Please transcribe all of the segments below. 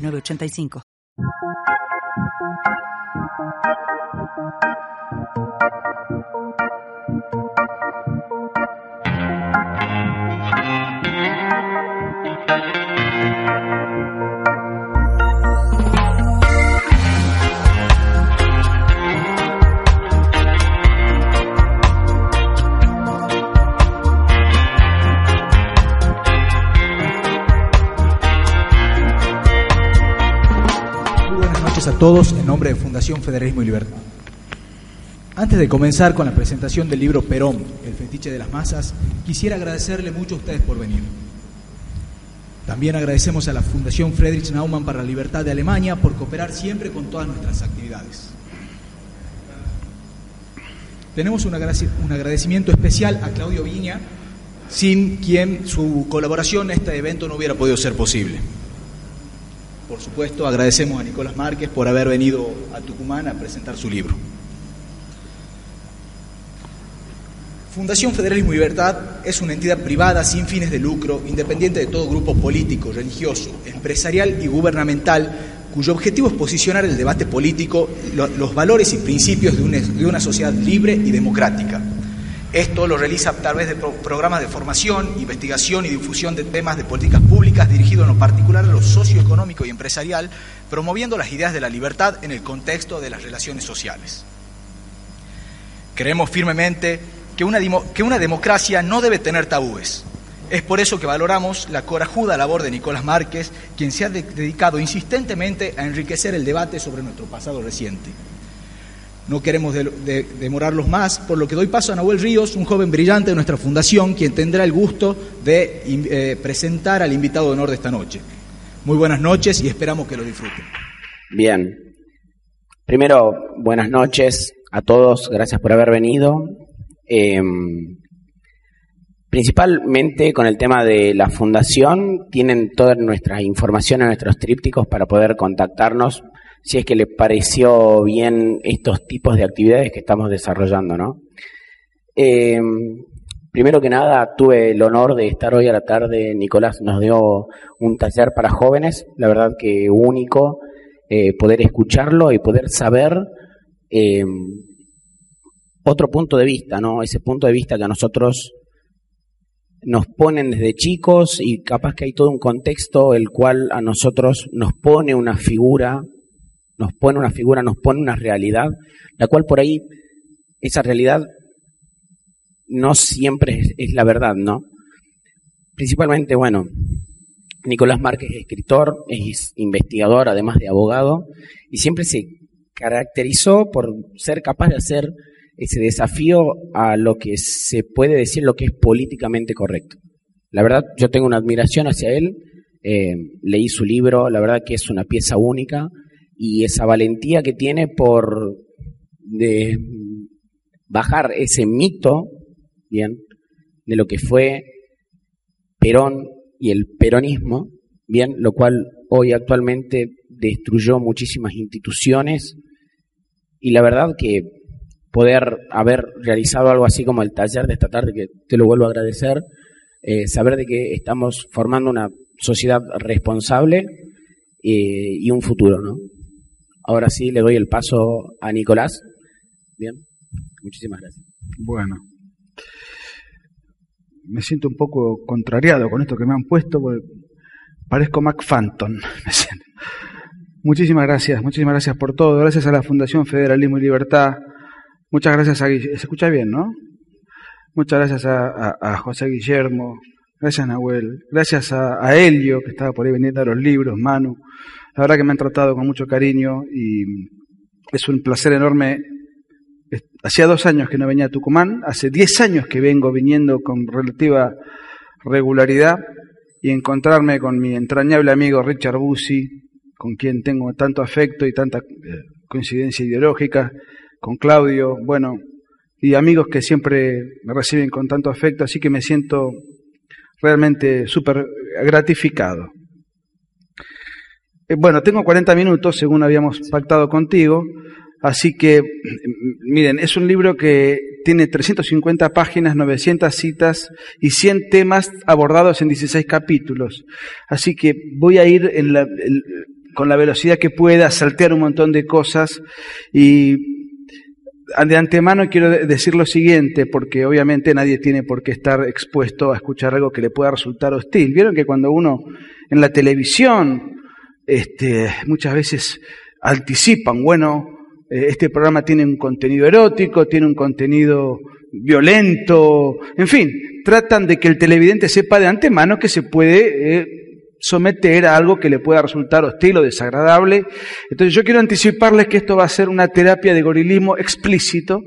Nueve ochenta y cinco. 985. a todos en nombre de Fundación Federalismo y Libertad. Antes de comenzar con la presentación del libro Perón, el fetiche de las masas, quisiera agradecerle mucho a ustedes por venir. También agradecemos a la Fundación Friedrich Naumann para la Libertad de Alemania por cooperar siempre con todas nuestras actividades. Tenemos un agradecimiento especial a Claudio Viña, sin quien su colaboración en este evento no hubiera podido ser posible. Por supuesto, agradecemos a Nicolás Márquez por haber venido a Tucumán a presentar su libro. Fundación Federalismo y Libertad es una entidad privada sin fines de lucro, independiente de todo grupo político, religioso, empresarial y gubernamental, cuyo objetivo es posicionar el debate político, los valores y principios de una sociedad libre y democrática esto lo realiza a través de programas de formación, investigación y difusión de temas de políticas públicas dirigidos en lo particular a lo socioeconómico y empresarial, promoviendo las ideas de la libertad en el contexto de las relaciones sociales. Creemos firmemente que una, que una democracia no debe tener tabúes. Es por eso que valoramos la corajuda labor de Nicolás Márquez, quien se ha dedicado insistentemente a enriquecer el debate sobre nuestro pasado reciente. No queremos demorarlos más, por lo que doy paso a Nahuel Ríos, un joven brillante de nuestra fundación, quien tendrá el gusto de eh, presentar al invitado de honor de esta noche. Muy buenas noches y esperamos que lo disfruten. Bien. Primero, buenas noches a todos, gracias por haber venido. Em, principalmente con el tema de la fundación, tienen toda nuestra información en nuestros trípticos para poder contactarnos si es que les pareció bien estos tipos de actividades que estamos desarrollando, ¿no? Eh, primero que nada, tuve el honor de estar hoy a la tarde. Nicolás nos dio un taller para jóvenes, la verdad que único, eh, poder escucharlo y poder saber eh, otro punto de vista, ¿no? Ese punto de vista que a nosotros nos ponen desde chicos y capaz que hay todo un contexto el cual a nosotros nos pone una figura nos pone una figura, nos pone una realidad, la cual por ahí, esa realidad no siempre es, la verdad, ¿no? Principalmente, bueno, Nicolás Márquez es escritor, es investigador, además de abogado, y siempre se caracterizó por ser capaz de hacer ese desafío a lo que se puede decir lo que es políticamente correcto. La verdad, yo tengo una admiración hacia él, eh, leí su libro, la verdad que es una pieza única, y esa valentía que tiene por de bajar ese mito, bien, de lo que fue Perón y el peronismo, bien, lo cual hoy actualmente destruyó muchísimas instituciones y la verdad que poder haber realizado algo así como el taller de esta tarde, que te lo vuelvo a agradecer, eh, saber de que estamos formando una sociedad responsable eh, y un futuro, ¿no? Ahora sí le doy el paso a Nicolás. Bien, muchísimas gracias. Bueno, me siento un poco contrariado con esto que me han puesto, porque parezco Mac Phantom. Muchísimas gracias, muchísimas gracias por todo. Gracias a la Fundación Federalismo y Libertad. Muchas gracias a Guillermo. Se escucha bien, ¿no? Muchas gracias a, José Guillermo. Gracias Nahuel. Gracias a, a Helio, que estaba por ahí vendiendo los libros, Manu. La verdad que me han tratado con mucho cariño y es un placer enorme. Hacía dos años que no venía a Tucumán, hace diez años que vengo viniendo con relativa regularidad y encontrarme con mi entrañable amigo Richard Bussi, con quien tengo tanto afecto y tanta coincidencia ideológica, con Claudio, bueno, y amigos que siempre me reciben con tanto afecto, así que me siento realmente súper gratificado. Eh, bueno, tengo 40 minutos, según habíamos pactado contigo, así que, miren, es un libro que tiene 350 páginas, 900 citas y 100 temas abordados en 16 capítulos. Así que voy a ir con la velocidad que pueda, saltear un montón de cosas y de antemano quiero decir lo siguiente, porque obviamente nadie tiene por qué estar expuesto a escuchar algo que le pueda resultar hostil. Vieron que cuando uno en la televisión este, muchas veces anticipan, bueno, eh, este programa tiene un contenido erótico, tiene un contenido violento, en fin, tratan de que el televidente sepa de antemano que se puede eh, someter a algo que le pueda resultar hostil o desagradable. Entonces yo quiero anticiparles que esto va a ser una terapia de gorilismo explícito,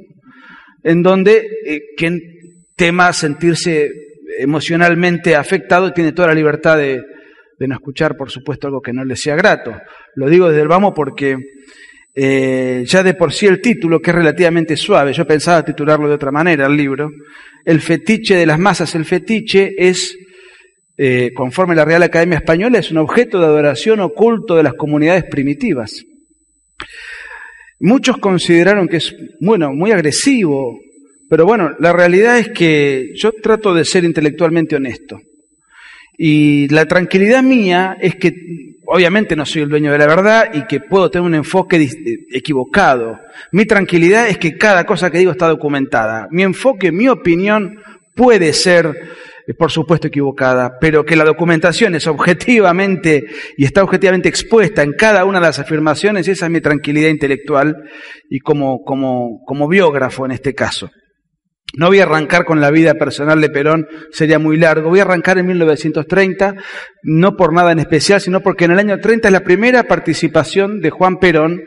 en donde eh, quien tema sentirse emocionalmente afectado tiene toda la libertad de, no escuchar, por supuesto, algo que no le sea grato. Lo digo desde el vamos porque eh, ya de por sí el título, que es relativamente suave, yo pensaba titularlo de otra manera, el libro, El fetiche de las masas, el fetiche es eh, conforme la Real Academia Española, es un objeto de adoración oculto de las comunidades primitivas. Muchos consideraron que es, bueno, muy agresivo, pero bueno, la realidad es que yo trato de ser intelectualmente honesto. Y la tranquilidad mía es que obviamente no soy el dueño de la verdad y que puedo tener un enfoque equivocado. Mi tranquilidad es que cada cosa que digo está documentada. Mi enfoque, mi opinión puede ser por supuesto equivocada, pero que la documentación es objetivamente y está objetivamente expuesta en cada una de las afirmaciones, esa es mi tranquilidad intelectual y como, como, como biógrafo en este caso. No voy a arrancar con la vida personal de Perón, sería muy largo. Voy a arrancar en 1930, no por nada en especial, sino porque en el año 30 es la primera participación de Juan Perón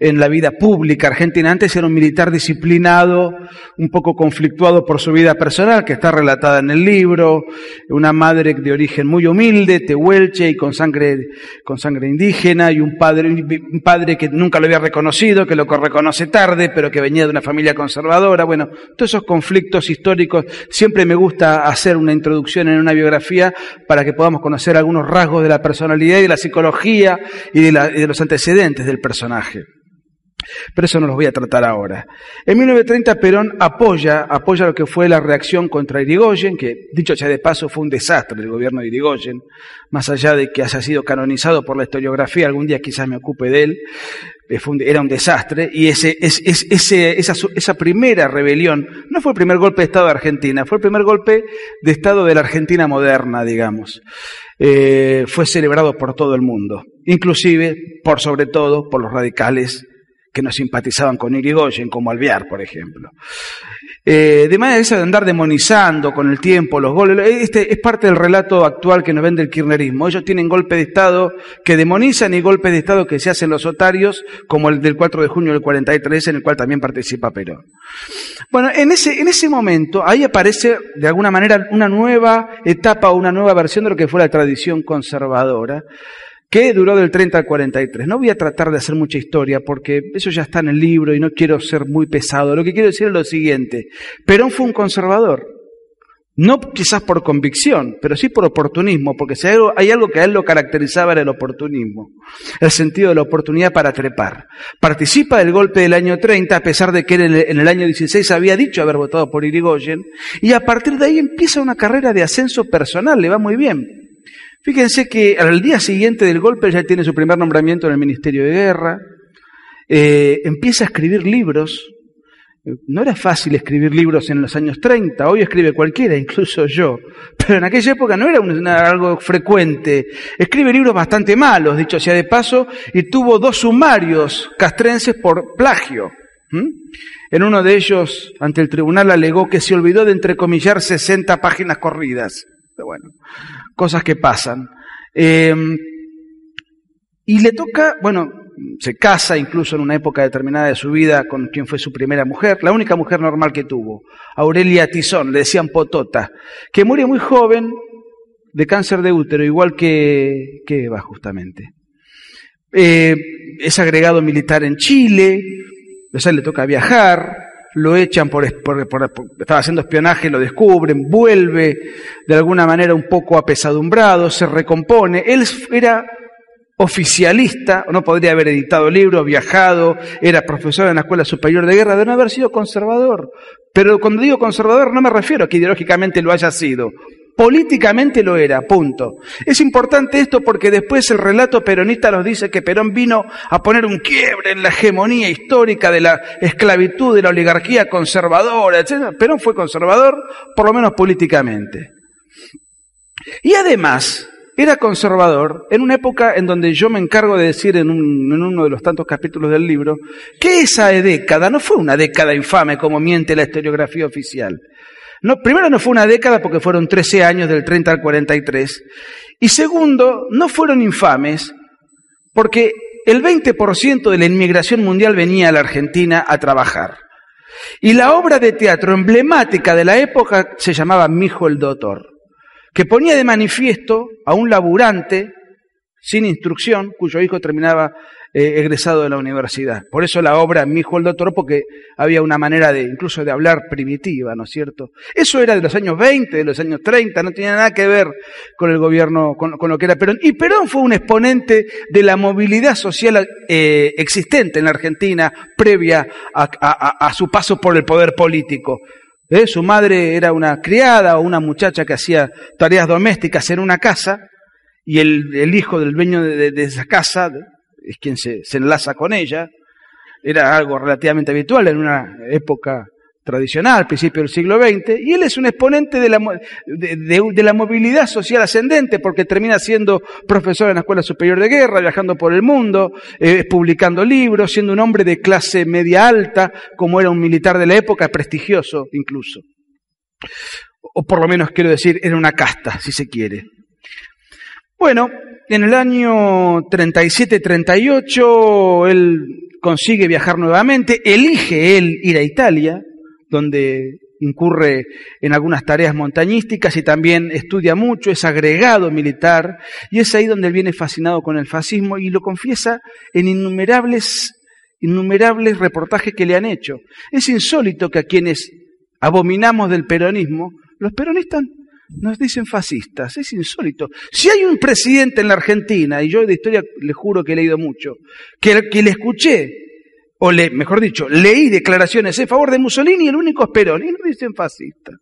en la vida pública argentina. Antes era un militar disciplinado, un poco conflictuado por su vida personal, que está relatada en el libro, una madre de origen muy humilde, tehuelche y con sangre, con sangre indígena, y un padre, un padre que nunca lo había reconocido, que lo reconoce tarde, pero que venía de una familia conservadora. Bueno, todos esos conflictos históricos, siempre me gusta hacer una introducción en una biografía para que podamos conocer algunos rasgos de la personalidad y de la psicología y de, y de los antecedentes del personaje. Pero eso no los voy a tratar ahora. En 1930 Perón apoya, apoya lo que fue la reacción contra Irigoyen, que dicho sea de paso fue un desastre el gobierno de Irigoyen, más allá de que haya sido canonizado por la historiografía, algún día quizás me ocupe de él, eh, era un desastre, y ese, esa, primera rebelión no fue el primer golpe de Estado de Argentina, fue el primer golpe de Estado de la Argentina moderna, digamos. Eh, fue celebrado por todo el mundo, inclusive, por sobre todo, por los radicales que no simpatizaban con Irigoyen, como Alvear, por ejemplo. Eh, de manera esa de andar demonizando con el tiempo los goles, este es parte del relato actual que nos vende el kirchnerismo. Ellos tienen golpes de Estado que demonizan y golpes de Estado que se hacen los otarios, como el del 4 de junio del 43, en el cual también participa Perón. Bueno, en ese, en ese momento, ahí aparece de alguna manera una nueva etapa o una nueva versión de lo que fue la tradición conservadora, que duró del 30 al 43. No voy a tratar de hacer mucha historia porque eso ya está en el libro y no quiero ser muy pesado. Lo que quiero decir es lo siguiente. Perón fue un conservador. No quizás por convicción, pero sí por oportunismo, porque si hay algo, que a él lo caracterizaba era el oportunismo, el sentido de la oportunidad para trepar. Participa del golpe del año 30, a pesar de que él en el año 16 había dicho haber votado por Irigoyen, y a partir de ahí empieza una carrera de ascenso personal, le va muy bien. Fíjense que al día siguiente del golpe ya tiene su primer nombramiento en el Ministerio de Guerra, eh, empieza a escribir libros. No era fácil escribir libros en los años 30, hoy escribe cualquiera, incluso yo, pero en aquella época no era algo frecuente. Escribe libros bastante malos, dicho sea de paso, y tuvo dos sumarios castrenses por plagio. En uno de ellos, ante el tribunal, alegó que se olvidó de entrecomillar 60 páginas corridas. Pero bueno, cosas que pasan. Em, y le toca, bueno, se casa incluso en una época determinada de su vida con quien fue su primera mujer, la única mujer normal que tuvo, Aurelia Tizón, le decían Potota, que muere muy joven de cáncer de útero, igual que, que Eva justamente. eh, es agregado militar en Chile, o sea, le toca viajar, lo echan por, por, por, estaba haciendo espionaje, lo descubren, vuelve de alguna manera un poco apesadumbrado, se recompone. Él era oficialista, no podría haber editado libros, viajado, era profesor en la Escuela Superior de Guerra, de no haber sido conservador. Pero cuando digo conservador no me refiero a que ideológicamente lo haya sido, Políticamente lo era, punto. Es importante esto porque después el relato peronista nos dice que Perón vino a poner un quiebre en la hegemonía histórica de la esclavitud, de la oligarquía conservadora, etc. Perón fue conservador, por lo menos políticamente. Y además, era conservador en una época en donde yo me encargo de decir en, en, uno de los tantos capítulos del libro que esa década no fue una década infame como miente la historiografía oficial. Primero no fue una década porque fueron 13 años del 30 al 43. Y segundo, no fueron infames porque el 20% de la inmigración mundial venía a la Argentina a trabajar. Y la obra de teatro emblemática de la época se llamaba Mi hijo el doctor, que ponía de manifiesto a un laburante sin instrucción, cuyo hijo terminaba egresado de la universidad. Por eso la obra Mi hijo el doctor, porque había una manera de incluso de hablar primitiva, ¿no es cierto? Eso era de los años 20, de los años 30, no tenía nada que ver con el gobierno, con, lo que era Perón. Y Perón fue un exponente de la movilidad social eh, existente en la Argentina previa a, su paso por el poder político. ¿Eh? Su madre era una criada o una muchacha que hacía tareas domésticas en una casa y el, hijo del dueño de esa casa, es quien se, enlaza con ella. Era algo relativamente habitual en una época tradicional, principio del siglo XX, y él es un exponente de la, de, la, movilidad social ascendente, porque termina siendo profesor en la Escuela Superior de Guerra, viajando por el mundo, eh, publicando libros, siendo un hombre de clase media alta, como era un militar de la época, prestigioso incluso. O por lo menos quiero decir, era una casta, si se quiere. Bueno, en el año 37-38 él consigue viajar nuevamente, elige él ir a Italia, donde incurre en algunas tareas montañísticas y también estudia mucho, es agregado militar, y es ahí donde él viene fascinado con el fascismo y lo confiesa en innumerables, innumerables reportajes que le han hecho. Es insólito que a quienes abominamos del peronismo, los peronistas nos dicen fascistas, es insólito. Si hay un presidente en la Argentina, y yo de historia le juro que he leído mucho, que, le escuché, o le, mejor dicho, leí declaraciones en favor de Mussolini, el único es Perón, y nos dicen fascistas.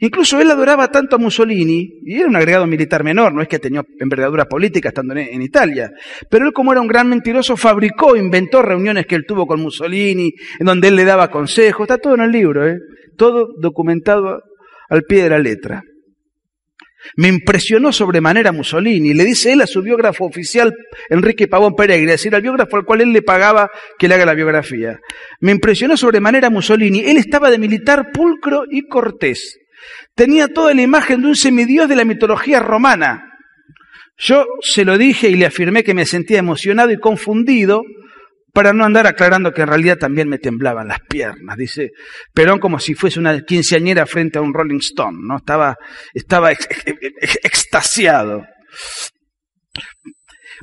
Incluso él adoraba tanto a Mussolini, y era un agregado militar menor, no es que tenía envergadura política estando en, Italia, pero él como era un gran mentiroso fabricó, inventó reuniones que él tuvo con Mussolini, en donde él le daba consejos, está todo en el libro, ¿eh? todo documentado al pie de la letra. Me impresionó sobremanera Mussolini, le dice él a su biógrafo oficial, Enrique Pavón Pereira, es decir, al biógrafo al cual él le pagaba que le haga la biografía. Me impresionó sobremanera Mussolini, él estaba de militar pulcro y cortés. Tenía toda la imagen de un semidios de la mitología romana. Yo se lo dije y le afirmé que me sentía emocionado y confundido para no andar aclarando que en realidad también me temblaban las piernas, dice Perón como si fuese una quinceañera frente a un Rolling Stone, ¿no? Estaba, estaba extasiado.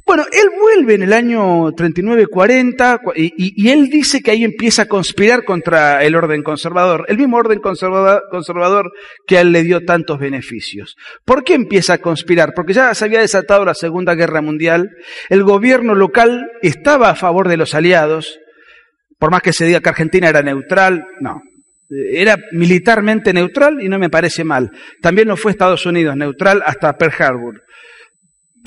Bueno, él vuelve en el año 39-40 y, y, él dice que ahí empieza a conspirar contra el orden conservador, el mismo orden conservador, conservador que a él le dio tantos beneficios. ¿Por qué empieza a conspirar? Porque ya se había desatado la Segunda Guerra Mundial, el gobierno local estaba a favor de los aliados, por más que se diga que Argentina era neutral, no, era militarmente neutral y no me parece mal. También lo fue Estados Unidos neutral hasta Pearl Harbor.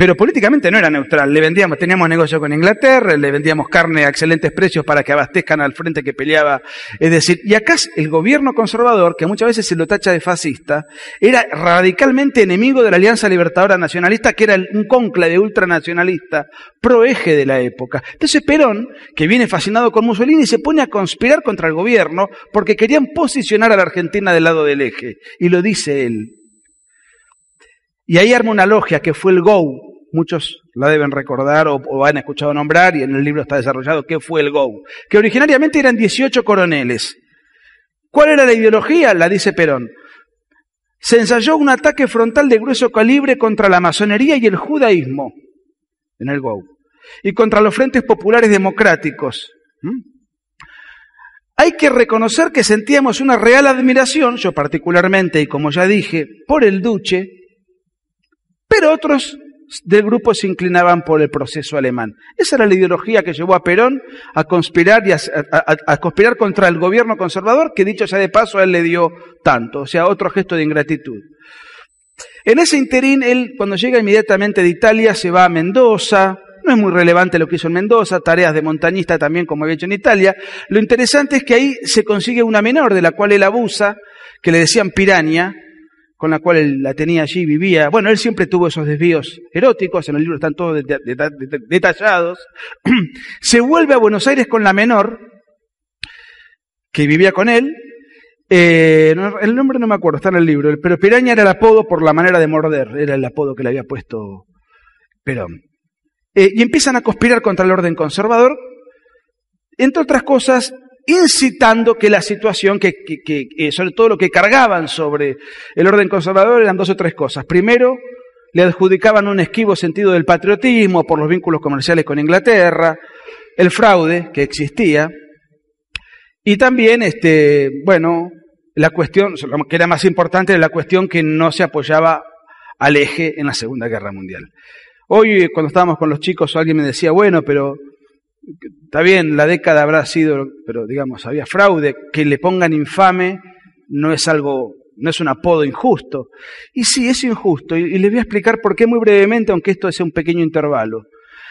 Pero políticamente no era neutral. Le vendíamos, teníamos negocio con Inglaterra, le vendíamos carne a excelentes precios para que abastezcan al frente que peleaba. Es decir, y acá el gobierno conservador, que muchas veces se lo tacha de fascista, era radicalmente enemigo de la Alianza Libertadora Nacionalista, que era un conclave ultranacionalista, pro eje de la época. Entonces Perón, que viene fascinado con Mussolini, se pone a conspirar contra el gobierno porque querían posicionar a la Argentina del lado del eje. Y lo dice él. Y ahí arma una logia que fue el GO, muchos la deben recordar o, han escuchado nombrar y en el libro está desarrollado qué fue el GO, que originariamente eran 18 coroneles. ¿Cuál era la ideología? La dice Perón. Se ensayó un ataque frontal de grueso calibre contra la masonería y el judaísmo en el GO. y contra los frentes populares democráticos. Hay que reconocer que sentíamos una real admiración, yo particularmente, y como ya dije, por el duce, pero otros del grupo se inclinaban por el proceso alemán. Esa era la ideología que llevó a Perón a conspirar y a, conspirar contra el gobierno conservador, que dicho sea de paso, a él le dio tanto, o sea, otro gesto de ingratitud. En ese interín, él, cuando llega inmediatamente de Italia, se va a Mendoza, no es muy relevante lo que hizo en Mendoza, tareas de montañista también como había hecho en Italia. Lo interesante es que ahí se consigue una menor de la cual él abusa, que le decían piraña, con la cual la tenía allí, vivía. Bueno, él siempre tuvo esos desvíos eróticos, en el libro están todos detallados. Se vuelve a Buenos Aires con la menor, que vivía con él. Eh, el nombre no me acuerdo, está en el libro, pero Piraña era el apodo por la manera de morder, era el apodo que le había puesto Perón. Eh, y empiezan a conspirar contra el orden conservador, entre otras cosas, incitando que la situación, que, eh, sobre todo lo que cargaban sobre el orden conservador eran dos o tres cosas. Primero, le adjudicaban un esquivo sentido del patriotismo por los vínculos comerciales con Inglaterra, el fraude que existía, y también, este, bueno, la cuestión, lo que era más importante, la cuestión que no se apoyaba al eje en la Segunda Guerra Mundial. Hoy, cuando estábamos con los chicos, alguien me decía, bueno, pero está bien, la década habrá sido, pero digamos, había fraude, que le pongan infame no es algo, no es un apodo injusto. Y sí, es injusto, y, les voy a explicar por qué muy brevemente, aunque esto sea un pequeño intervalo.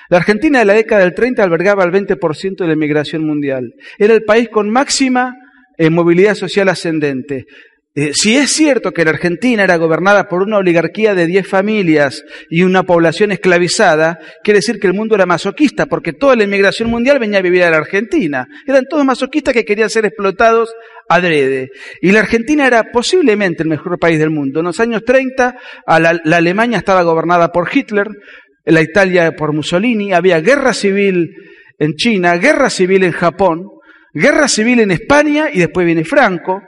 La Argentina de la década del 30 albergaba el 20% de la inmigración mundial. Era el país con máxima eh, movilidad social ascendente. Eh, si es cierto que la Argentina era gobernada por una oligarquía de 10 familias y una población esclavizada, quiere decir que el mundo era masoquista, porque toda la inmigración mundial venía a vivir a la Argentina. Eran todos masoquistas que querían ser explotados adrede. Y la Argentina era posiblemente el mejor país del mundo. En los años 30, la, la Alemania estaba gobernada por Hitler, la Italia por Mussolini, había guerra civil en China, guerra civil en Japón, guerra civil en España y después viene Franco.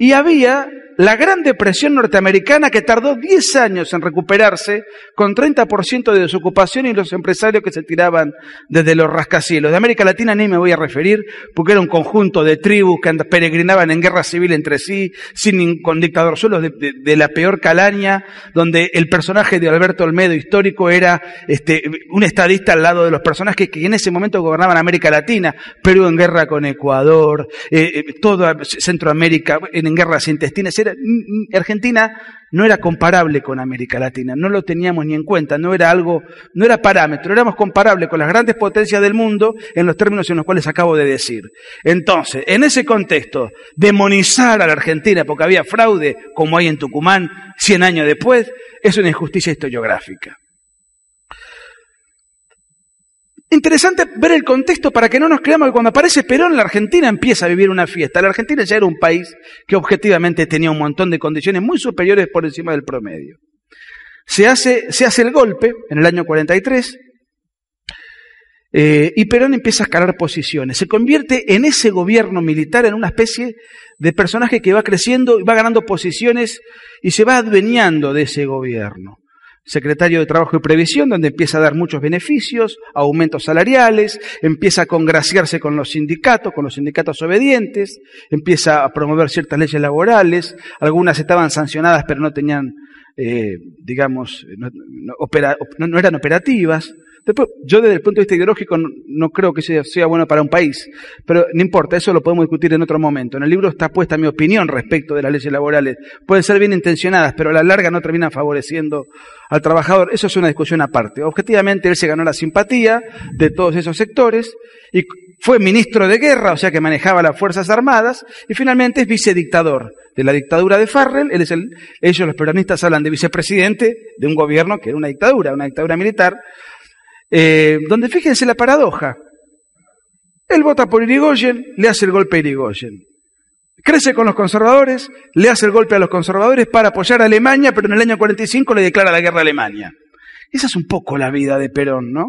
Y había la Gran Depresión norteamericana que tardó 10 años en recuperarse con 30% de desocupación y los empresarios que se tiraban desde los rascacielos. De América Latina ni me voy a referir porque era un conjunto de tribus que peregrinaban en guerra civil entre sí, sin, con dictador solos de, la peor calaña, donde el personaje de Alberto Olmedo histórico era este, un estadista al lado de los personajes que, en ese momento gobernaban América Latina, Perú en guerra con Ecuador, eh, eh, toda Centroamérica en en guerras intestinas. Era, Argentina no era comparable con América Latina, no lo teníamos ni en cuenta, no era algo, no era parámetro, éramos comparables con las grandes potencias del mundo en los términos en los cuales acabo de decir. Entonces, en ese contexto, demonizar a la Argentina porque había fraude, como hay en Tucumán, 100 años después, es una injusticia historiográfica. Interesante ver el contexto para que no nos creamos que cuando aparece Perón la Argentina empieza a vivir una fiesta. La Argentina ya era un país que objetivamente tenía un montón de condiciones muy superiores por encima del promedio. Se hace, se hace el golpe en el año 43 eh, y Perón empieza a escalar posiciones. Se convierte en ese gobierno militar en una especie de personaje que va creciendo y va ganando posiciones y se va adueñando de ese gobierno secretario de Trabajo y Previsión, donde empieza a dar muchos beneficios, aumentos salariales, empieza a congraciarse con los sindicatos, con los sindicatos obedientes, empieza a promover ciertas leyes laborales, algunas estaban sancionadas pero no tenían, eh, digamos, no eran operativas. Después, yo desde el punto de vista ideológico no, creo que sea, sea, bueno para un país, pero no importa, eso lo podemos discutir en otro momento. En el libro está puesta mi opinión respecto de las leyes laborales. Pueden ser bien intencionadas, pero a la larga no terminan favoreciendo al trabajador. Eso es una discusión aparte. Objetivamente, él se ganó la simpatía de todos esos sectores y fue ministro de guerra, o sea que manejaba las Fuerzas Armadas, y finalmente es vicedictador de la dictadura de Farrell. Él es el, ellos, los peronistas, hablan de vicepresidente de un gobierno que era una dictadura, una dictadura militar, eh, donde fíjense la paradoja. Él vota por Irigoyen, le hace el golpe a Irigoyen. Crece con los conservadores, le hace el golpe a los conservadores para apoyar a Alemania, pero en el año 45 le declara la guerra a Alemania. Esa es un poco la vida de Perón, ¿no?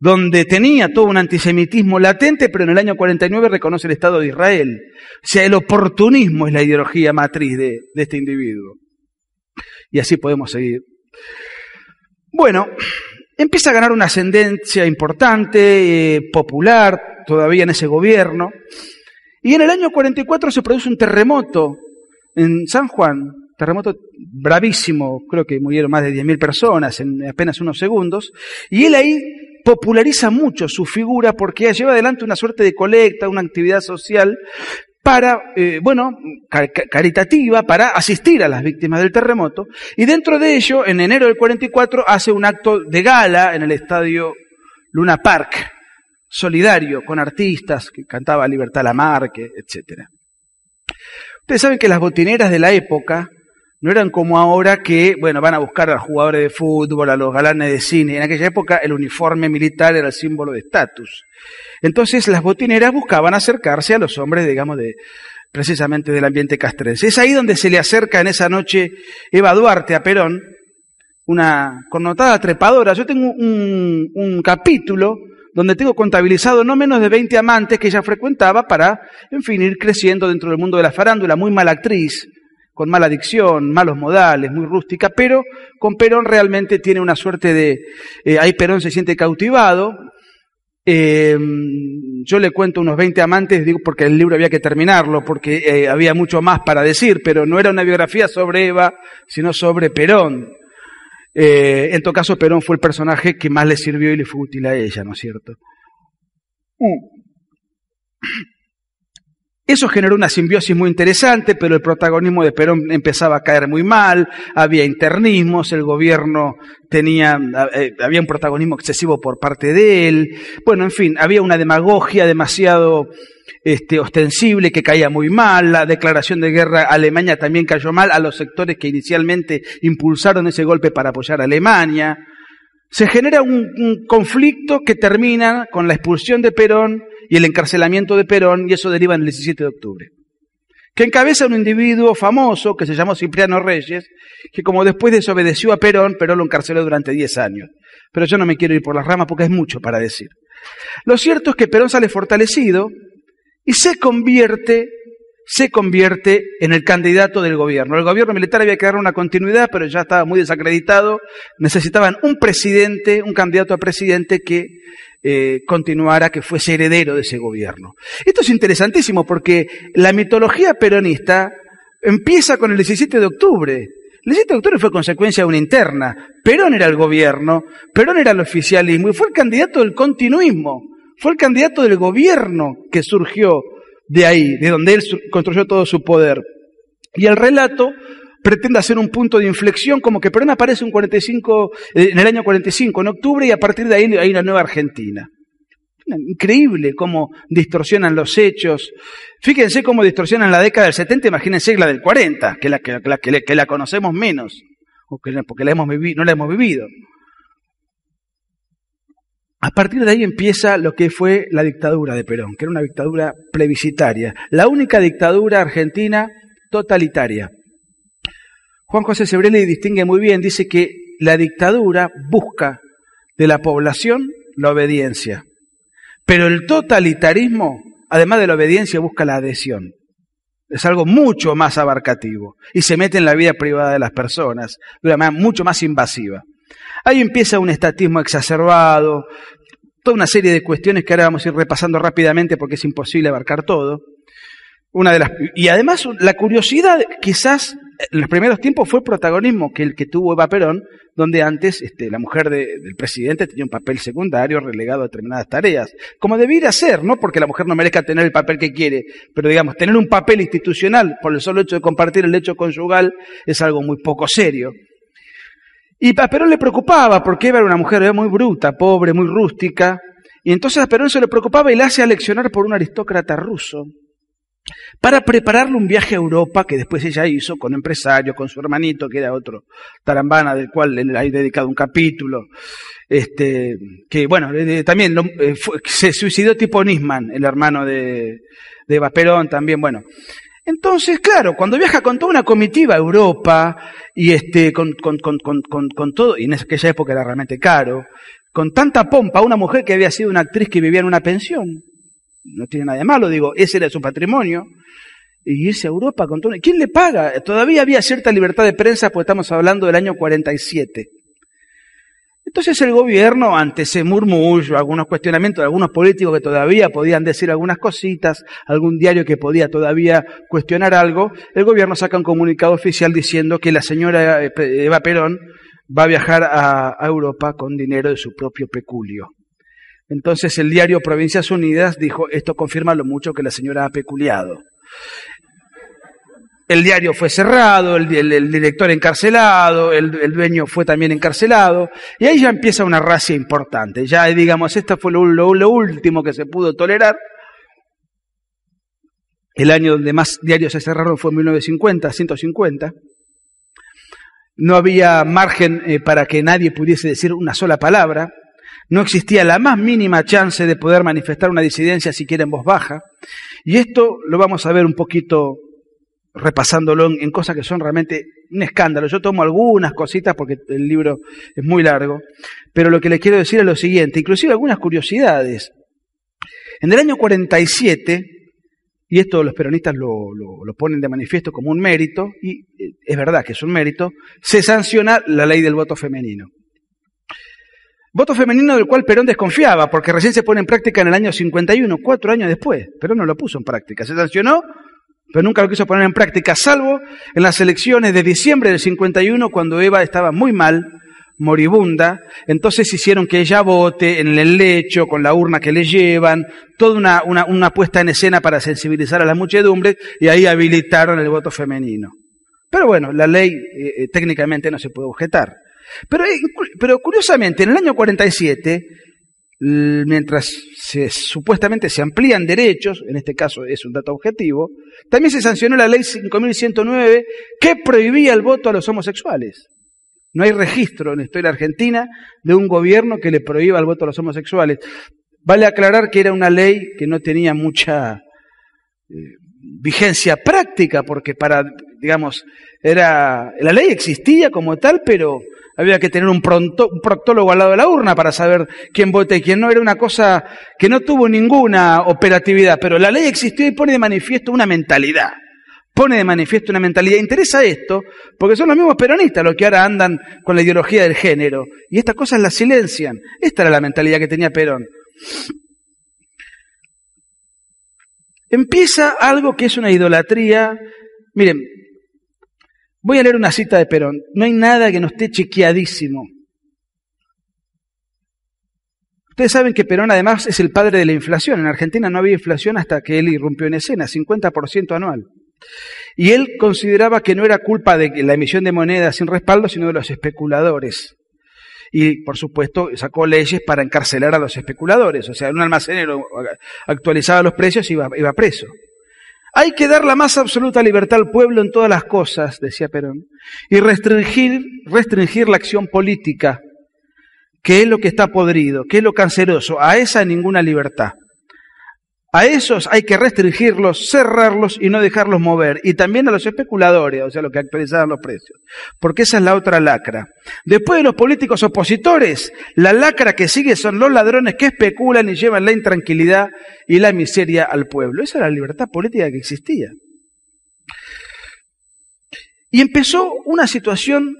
Donde tenía todo un antisemitismo latente, pero en el año 49 reconoce el Estado de Israel. O sea, el oportunismo es la ideología matriz de, de este individuo. Y así podemos seguir. Bueno, empieza a ganar una ascendencia importante, eh, popular, todavía en ese gobierno. Y en el año 44 se produce un terremoto en San Juan, terremoto bravísimo, creo que murieron más de 10.000 personas en apenas unos segundos, y él ahí populariza mucho su figura porque lleva adelante una suerte de colecta, una actividad social para, eh, bueno, caritativa, para asistir a las víctimas del terremoto, y dentro de ello, en enero del 44, hace un acto de gala en el estadio Luna Park, solidario con artistas que cantaba Libertad Lamarque, etc. Ustedes saben que las botineras de la época no eran como ahora que, bueno, van a buscar a los jugadores de fútbol, a los galanes de cine. En aquella época el uniforme militar era el símbolo de estatus. Entonces las botineras buscaban acercarse a los hombres, digamos, de, precisamente del ambiente castrense. Es ahí donde se le acerca en esa noche Eva Duarte a Perón, una connotada trepadora. Yo tengo un, un capítulo donde tengo contabilizado no menos de 20 amantes que ella frecuentaba para, en fin, ir creciendo dentro del mundo de la farándula, muy mala actriz, con mala dicción, malos modales, muy rústica, pero con Perón realmente tiene una suerte de, eh, ahí Perón se siente cautivado. Eh, yo le cuento unos 20 amantes, digo porque el libro había que terminarlo, porque eh, había mucho más para decir, pero no era una biografía sobre Eva, sino sobre Perón. Eh, en todo caso, Perón fue el personaje que más le sirvió y le fue útil a ella, ¿no es cierto? Mm. Eso generó una simbiosis muy interesante, pero el protagonismo de Perón empezaba a caer muy mal, había internismos, el gobierno tenía, eh, había un protagonismo excesivo por parte de él, bueno, en fin, había una demagogia demasiado este, ostensible que caía muy mal, la declaración de guerra a Alemania también cayó mal a los sectores que inicialmente impulsaron ese golpe para apoyar a Alemania. Se genera un conflicto que termina con la expulsión de Perón y el encarcelamiento de Perón, y eso deriva en el 17 de octubre, que encabeza un individuo famoso que se llamó Cipriano Reyes, que como después desobedeció a Perón, Perón lo encarceló durante 10 años. Pero yo no me quiero ir por las ramas porque es mucho para decir. Lo cierto es que Perón sale fortalecido y se convierte se convierte en el candidato del gobierno. El gobierno militar había que dar una continuidad, pero ya estaba muy desacreditado. Necesitaban un presidente, un candidato a presidente que eh, continuara, que fuese heredero de ese gobierno. Esto es interesantísimo porque la mitología peronista empieza con el 17 de octubre. El 17 de octubre fue consecuencia de una interna. Perón era el gobierno, Perón era el oficialismo y fue el candidato del continuismo. Fue el candidato del gobierno que surgió de ahí, de donde él construyó todo su poder. Y el relato pretende hacer un punto de inflexión, como que Perón aparece un 45, eh, en el año 45, en octubre, y a partir de ahí hay una nueva Argentina. Increíble cómo distorsionan los hechos. Fíjense cómo distorsionan la década del 70, imagínense la del 40, que la, que, la, que la conocemos menos, porque la hemos no la hemos vivido. A partir de ahí empieza lo que fue la dictadura de Perón, que era una dictadura plebiscitaria, la única dictadura argentina totalitaria. Juan José Sebrelli distingue muy bien, dice que la dictadura busca de la población la obediencia, pero el totalitarismo, además de la obediencia, busca la adhesión. Es algo mucho más abarcativo y se mete en la vida privada de las personas de una manera mucho más invasiva. Ahí empieza un estatismo exacerbado, toda una serie de cuestiones que ahora vamos a ir repasando rápidamente porque es imposible abarcar todo. Una de las, y además la curiosidad quizás en los primeros tiempos fue protagonismo que el que tuvo Eva Perón, donde antes este, la mujer del presidente tenía un papel secundario relegado a determinadas tareas, como debiera ser, no porque la mujer no merezca tener el papel que quiere, pero digamos, tener un papel institucional por el solo hecho de compartir el hecho conyugal es algo muy poco serio. Y a Perón le preocupaba, porque Eva era una mujer muy bruta, pobre, muy rústica, y entonces a Perón se le preocupaba y le hace aleccionar por un aristócrata ruso, para prepararle un viaje a Europa que después ella hizo con empresarios, con su hermanito, que era otro tarambana, del cual le hay dedicado un capítulo. Este, que bueno, también eh, se suicidó tipo Nisman, el hermano de, de Eva Perón, también, bueno. Entonces, claro, cuando viaja con toda una comitiva a Europa y este, con, con, con, con, todo, y en aquella época era realmente caro, con tanta pompa, una mujer que había sido una actriz que vivía en una pensión, no tiene nada de malo, digo, ese era su patrimonio, y irse a Europa con todo. ¿Quién le paga? Todavía había cierta libertad de prensa, porque estamos hablando del año 47. Entonces el gobierno, ante ese murmullo, algunos cuestionamientos de algunos políticos que todavía podían decir algunas cositas, algún diario que podía todavía cuestionar algo, el gobierno saca un comunicado oficial diciendo que la señora Eva Perón va a viajar a, Europa con dinero de su propio peculio. Entonces el diario Provincias Unidas dijo, esto confirma lo mucho que la señora ha peculiado. El diario fue cerrado, el, director encarcelado, el, dueño fue también encarcelado, y ahí ya empieza una racia importante. Ya, digamos, esto fue lo, último que se pudo tolerar. El año donde más diarios se cerraron fue en 1950, 150. No había margen eh, para que nadie pudiese decir una sola palabra. No existía la más mínima chance de poder manifestar una disidencia siquiera en voz baja. Y esto lo vamos a ver un poquito repasándolo en, cosas que son realmente un escándalo. Yo tomo algunas cositas porque el libro es muy largo, pero lo que les quiero decir es lo siguiente, inclusive algunas curiosidades. En el año 47, y esto los peronistas lo, lo, ponen de manifiesto como un mérito, y eh, es verdad que es un mérito, se sanciona la ley del voto femenino. Voto femenino del cual Perón desconfiaba, porque recién se pone en práctica en el año 51, cuatro años después. Perón no lo puso en práctica. Se sancionó pero nunca lo quiso poner en práctica, salvo en las elecciones de diciembre del 51, cuando Eva estaba muy mal, moribunda, entonces hicieron que ella vote en el lecho, con la urna que le llevan, toda una, una, una puesta en escena para sensibilizar a la muchedumbre, y ahí habilitaron el voto femenino. Pero bueno, la ley eh, eh, técnicamente no se puede objetar. Pero, eh, pero curiosamente, en el año 47, mientras se, supuestamente se amplían derechos, en este caso es un dato objetivo, también se sancionó la ley 5109 que prohibía el voto a los homosexuales. No hay registro en la historia argentina de un gobierno que le prohíba el voto a los homosexuales. Vale aclarar que era una ley que no tenía mucha eh, vigencia práctica, porque para, digamos, era, la ley existía como tal, pero había que tener un, pronto, proctólogo al lado de la urna para saber quién vota y quién no. Era una cosa que no tuvo ninguna operatividad, pero la ley existió y pone de manifiesto una mentalidad. Pone de manifiesto una mentalidad. Interesa esto porque son los mismos peronistas los que ahora andan con la ideología del género. Y estas cosas las silencian. Esta era la mentalidad que tenía Perón. Empieza algo que es una idolatría. Miren, Voy a leer una cita de Perón. No hay nada que no esté chequeadísimo. Ustedes saben que Perón además es el padre de la inflación. En Argentina no había inflación hasta que él irrumpió en escena, 50% anual. Y él consideraba que no era culpa de la emisión de moneda sin respaldo, sino de los especuladores. Y, por supuesto, sacó leyes para encarcelar a los especuladores. O sea, un almacenero actualizaba los precios y iba, iba preso. Hay que dar la más absoluta libertad al pueblo en todas las cosas, decía Perón, y restringir, restringir la acción política, que es lo que está podrido, que es lo canceroso. A esa ninguna libertad. A esos hay que restringirlos, cerrarlos y no dejarlos mover. Y también a los especuladores, o sea, los que actualizaban los precios. Porque esa es la otra lacra. Después de los políticos opositores, la lacra que sigue son los ladrones que especulan y llevan la intranquilidad y la miseria al pueblo. Esa era la libertad política que existía. Y empezó una situación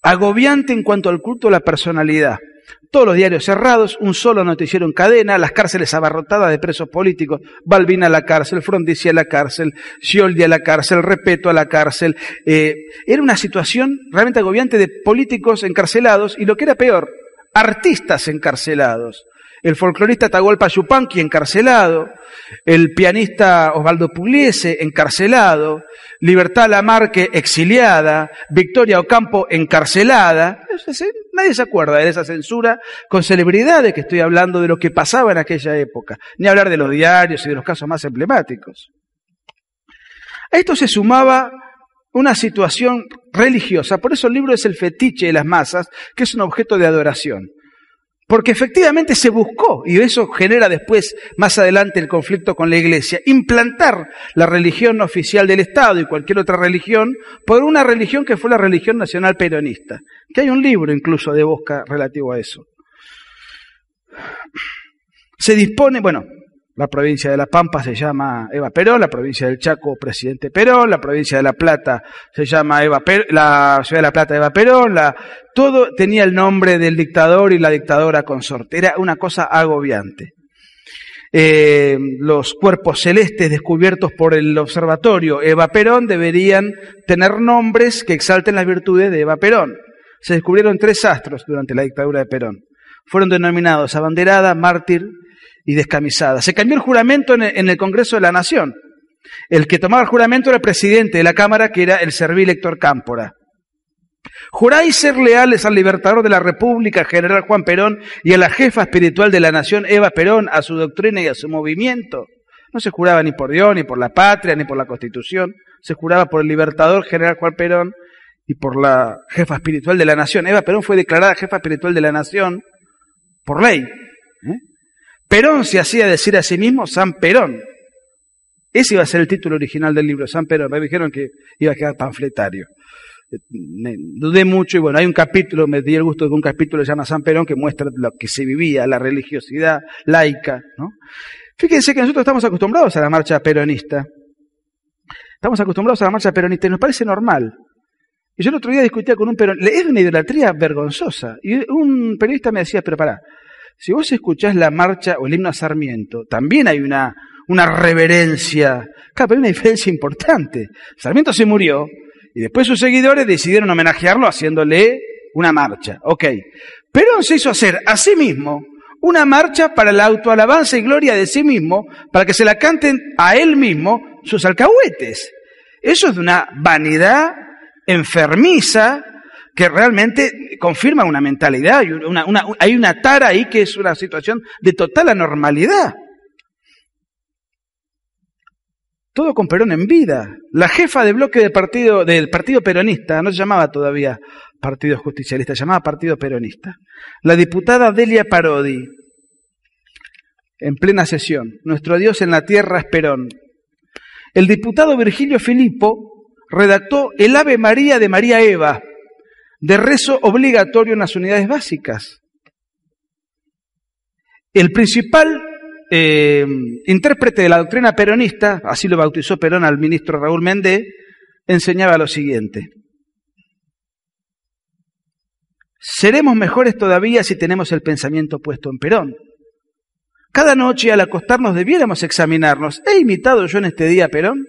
agobiante en cuanto al culto a la personalidad. Todos los diarios cerrados, un solo noticiero en cadena, las cárceles abarrotadas de presos políticos, Balbina a la cárcel, Frondizi a la cárcel, Scioldi a la cárcel, Repeto a la cárcel. Eh, era una situación realmente agobiante de políticos encarcelados y lo que era peor, artistas encarcelados el folclorista Tagolpa Yupanqui encarcelado, el pianista Osvaldo Pugliese encarcelado, Libertad Lamarque exiliada, Victoria Ocampo encarcelada. Nadie se acuerda de esa censura con celebridades que estoy hablando de lo que pasaba en aquella época, ni hablar de los diarios y de los casos más emblemáticos. A esto se sumaba una situación religiosa, por eso el libro es el fetiche de las masas, que es un objeto de adoración. Porque efectivamente se buscó, y eso genera después, más adelante, el conflicto con la Iglesia, implantar la religión oficial del Estado y cualquier otra religión por una religión que fue la religión nacional peronista. Que hay un libro incluso de Bosca relativo a eso. Se dispone, bueno, La provincia de La Pampa se llama Eva Perón, la provincia del Chaco, presidente Perón, la provincia de La Plata se llama Eva Perón, la ciudad de La Plata Eva Perón, la, todo tenía el nombre del dictador y la dictadora consorte. Era una cosa agobiante. Eh, los cuerpos celestes descubiertos por el observatorio Eva Perón deberían tener nombres que exalten las virtudes de Eva Perón. Se descubrieron tres astros durante la dictadura de Perón. Fueron denominados abanderada, mártir y descamisada. Se cambió el juramento en el Congreso de la Nación. El que tomaba el juramento era el presidente de la Cámara, que era el servil Héctor Cámpora. Juráis ser leales al libertador de la República, general Juan Perón, y a la jefa espiritual de la nación, Eva Perón, a su doctrina y a su movimiento. No se juraba ni por Dios, ni por la patria, ni por la Constitución. Se juraba por el libertador, general Juan Perón, y por la jefa espiritual de la nación. Eva Perón fue declarada jefa espiritual de la nación por ley. ¿eh? Perón se hacía decir a sí mismo San Perón. Ese iba a ser el título original del libro, San Perón. Me dijeron que iba a quedar panfletario. Me dudé mucho y bueno, hay un capítulo, me di el gusto de un capítulo se llama San Perón que muestra lo que se vivía, la religiosidad laica, ¿no? Fíjense que nosotros estamos acostumbrados a la marcha peronista. Estamos acostumbrados a la marcha peronista y nos parece normal. Y yo el otro día discutía con un peronista, es una idolatría vergonzosa. Y un periodista me decía, pero pará, si vos escuchás la marcha o el himno a Sarmiento, también hay una, una reverencia. Claro, pero hay una diferencia importante. Sarmiento se murió y después sus seguidores decidieron homenajearlo haciéndole una marcha. Ok. Perón se hizo hacer a sí mismo una marcha para la autoalabanza y gloria de sí mismo, para que se la canten a él mismo sus alcahuetes. Eso es de una vanidad enfermiza que realmente confirma una mentalidad, hay una tara ahí que es una situación de total anormalidad. Todo con Perón en vida. La jefa de bloque del partido, del partido peronista, no se llamaba todavía Partido Justicialista, llamaba Partido Peronista. La diputada Delia Parodi, en plena sesión, nuestro Dios en la tierra es Perón. El diputado Virgilio Filippo redactó el Ave María de María Eva, de rezo obligatorio en las unidades básicas. El principal eh, intérprete de la doctrina peronista, así lo bautizó Perón al ministro Raúl Méndez, enseñaba lo siguiente. Seremos mejores todavía si tenemos el pensamiento puesto en Perón. Cada noche al acostarnos debiéramos examinarnos. ¿He imitado yo en este día a Perón?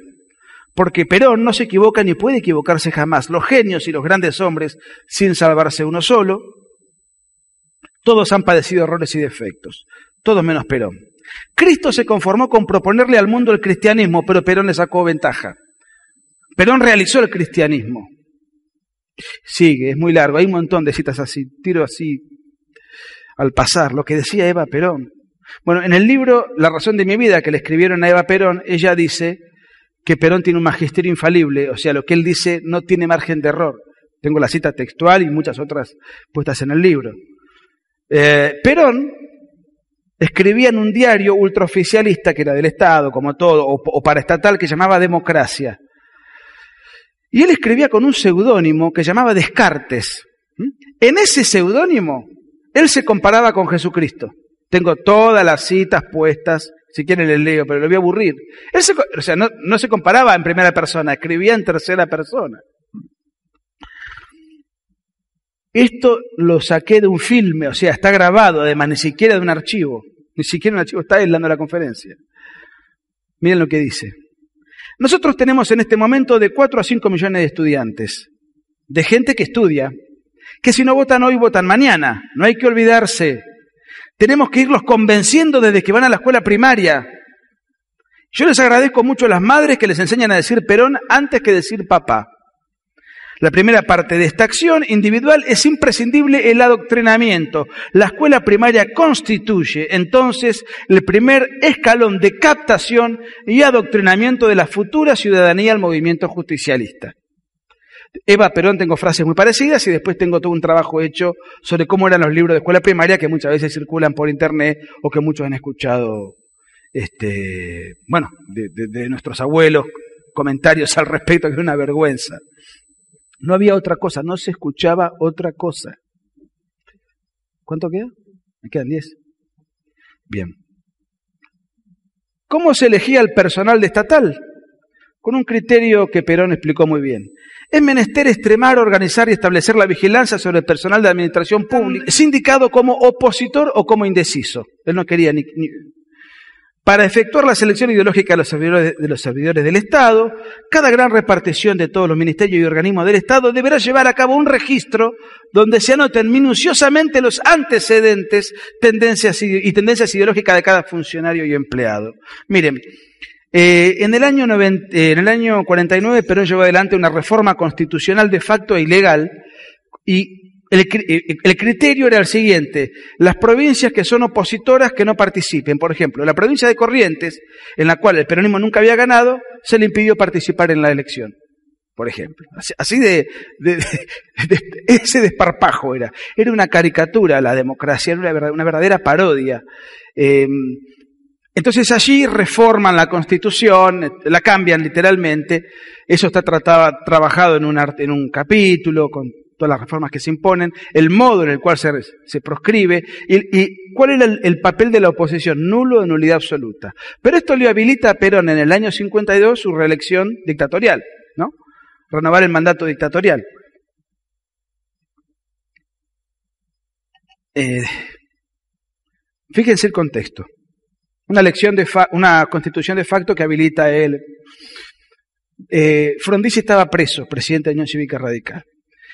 Porque Perón no se equivoca ni puede equivocarse jamás. Los genios y los grandes hombres, sin salvarse uno solo, todos han padecido errores y defectos, todos menos Perón. Cristo se conformó con proponerle al mundo el cristianismo, pero Perón le sacó ventaja. Perón realizó el cristianismo. Sigue, es muy largo, hay un montón de citas así, tiro así al pasar, lo que decía Eva Perón. Bueno, en el libro La razón de mi vida que le escribieron a Eva Perón, ella dice que Perón tiene un magisterio infalible, o sea, lo que él dice no tiene margen de error. Tengo la cita textual y muchas otras puestas en el libro. Eh, Perón escribía en un diario ultraoficialista que era del Estado, como todo, o, o paraestatal, que llamaba Democracia. Y él escribía con un seudónimo que llamaba Descartes. En ese seudónimo, él se comparaba con Jesucristo. Tengo todas las citas puestas, si quieren les leo, pero lo voy a aburrir. O sea, no, no se comparaba en primera persona, escribía en tercera persona. Esto lo saqué de un filme, o sea, está grabado, además, ni siquiera de un archivo. Ni siquiera un archivo, está él dando la conferencia. Miren lo que dice. Nosotros tenemos en este momento de 4 a 5 millones de estudiantes, de gente que estudia, que si no votan hoy, votan mañana. No hay que olvidarse. Tenemos que irlos convenciendo desde que van a la escuela primaria. Yo les agradezco mucho a las madres que les enseñan a decir Perón antes que decir papá. La primera parte de esta acción individual es imprescindible el adoctrinamiento. La escuela primaria constituye entonces el primer escalón de captación y adoctrinamiento de la futura ciudadanía al movimiento justicialista. Eva Perón tengo frases muy parecidas y después tengo todo un trabajo hecho sobre cómo eran los libros de escuela primaria que muchas veces circulan por internet o que muchos han escuchado, este, bueno, de, de nuestros abuelos, comentarios al respecto, que es una vergüenza. No había otra cosa, no se escuchaba otra cosa. ¿Cuánto queda? Me quedan diez. Bien. ¿Cómo se elegía el personal de estatal? Con un criterio que Perón explicó muy bien. Es menester extremar, organizar y establecer la vigilancia sobre el personal de administración pública. Es indicado como opositor o como indeciso. Él no quería ni, para efectuar la selección ideológica de los, servidores, de los servidores del Estado, cada gran repartición de todos los ministerios y organismos del Estado deberá llevar a cabo un registro donde se anoten minuciosamente los antecedentes tendencias y tendencias ideológicas de cada funcionario y empleado. Miren, eh, en, el año eh, en el año 49 Perón llevó adelante una reforma constitucional de facto e ilegal y eh, el, criterio era el siguiente, las provincias que son opositoras que no participen, por ejemplo, la provincia de Corrientes, en la cual el peronismo nunca había ganado, se le impidió participar en la elección, por ejemplo. Así de, ese desparpajo era. Era una caricatura la democracia, era una verdadera parodia. Em, entonces allí reforman la constitución, la cambian literalmente, eso está trabajado en un, en un capítulo con todas las reformas que se imponen, el modo en el cual se, se proscribe y, cuál era el, papel de la oposición, nulo de nulidad absoluta. Pero esto le habilita a Perón en el año 52 su reelección dictatorial, ¿no? Renovar el mandato dictatorial. Eh, fíjense el contexto. Una, de una constitución de facto que habilita a él. Eh, Frondizi estaba preso, presidente de Unión Cívica Radical.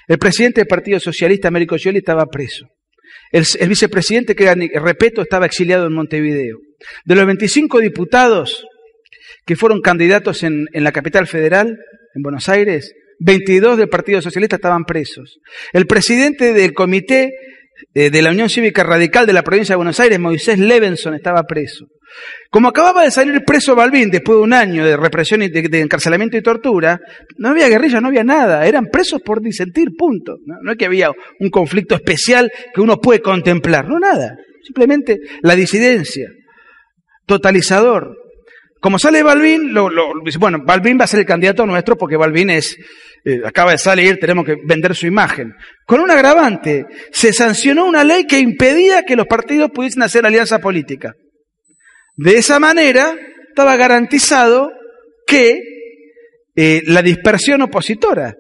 El presidente del Partido Socialista, Américo Scioli, estaba preso. El, vicepresidente, que era Repeto, estaba exiliado en Montevideo. De los 25 diputados que fueron candidatos en, la capital federal, en Buenos Aires, 22 del Partido Socialista estaban presos. El presidente del comité eh, de la Unión Cívica Radical de la provincia de Buenos Aires, Moisés Levenson, estaba preso. Como acababa de salir preso Balbín después de un año de represión y de, encarcelamiento y tortura, no había guerrilla, no había nada, eran presos por disentir, punto. No, es que había un conflicto especial que uno puede contemplar, no nada, simplemente la disidencia, totalizador. Como sale Balbín, lo, bueno, Balbín va a ser el candidato nuestro porque Balbín es, eh, acaba de salir, tenemos que vender su imagen. Con un agravante, se sancionó una ley que impedía que los partidos pudiesen hacer alianza política. De esa manera estaba garantizado que eh, la dispersión opositora,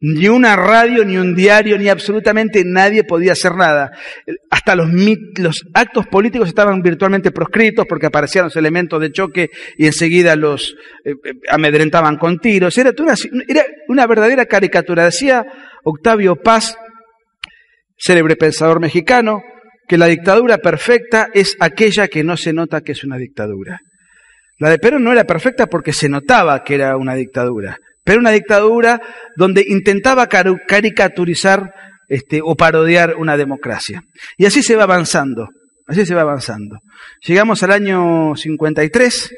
ni una radio, ni un diario, ni absolutamente nadie podía hacer nada. Hasta los, actos políticos estaban virtualmente proscritos porque aparecían los elementos de choque y enseguida los eh, eh, amedrentaban con tiros. Era era una verdadera caricatura. Decía Octavio Paz, célebre pensador mexicano, que la dictadura perfecta es aquella que no se nota que es una dictadura. La de Perón no era perfecta porque se notaba que era una dictadura, pero una dictadura donde intentaba caricaturizar este, o parodiar una democracia. Y así se va avanzando, así se va avanzando. Llegamos al año 53,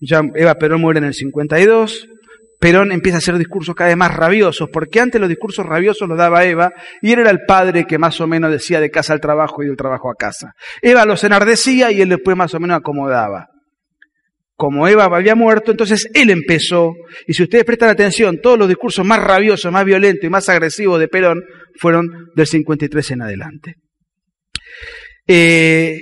ya Eva Perón muere en el 52, Perón empieza a hacer discursos cada vez más rabiosos, porque antes los discursos rabiosos los daba Eva, y él era el padre que más o menos decía de casa al trabajo y del trabajo a casa. Eva los enardecía y él después más o menos acomodaba. Como Eva había muerto, entonces él empezó, y si ustedes prestan atención, todos los discursos más rabiosos, más violentos y más agresivos de Perón fueron del 53 en adelante. Eh,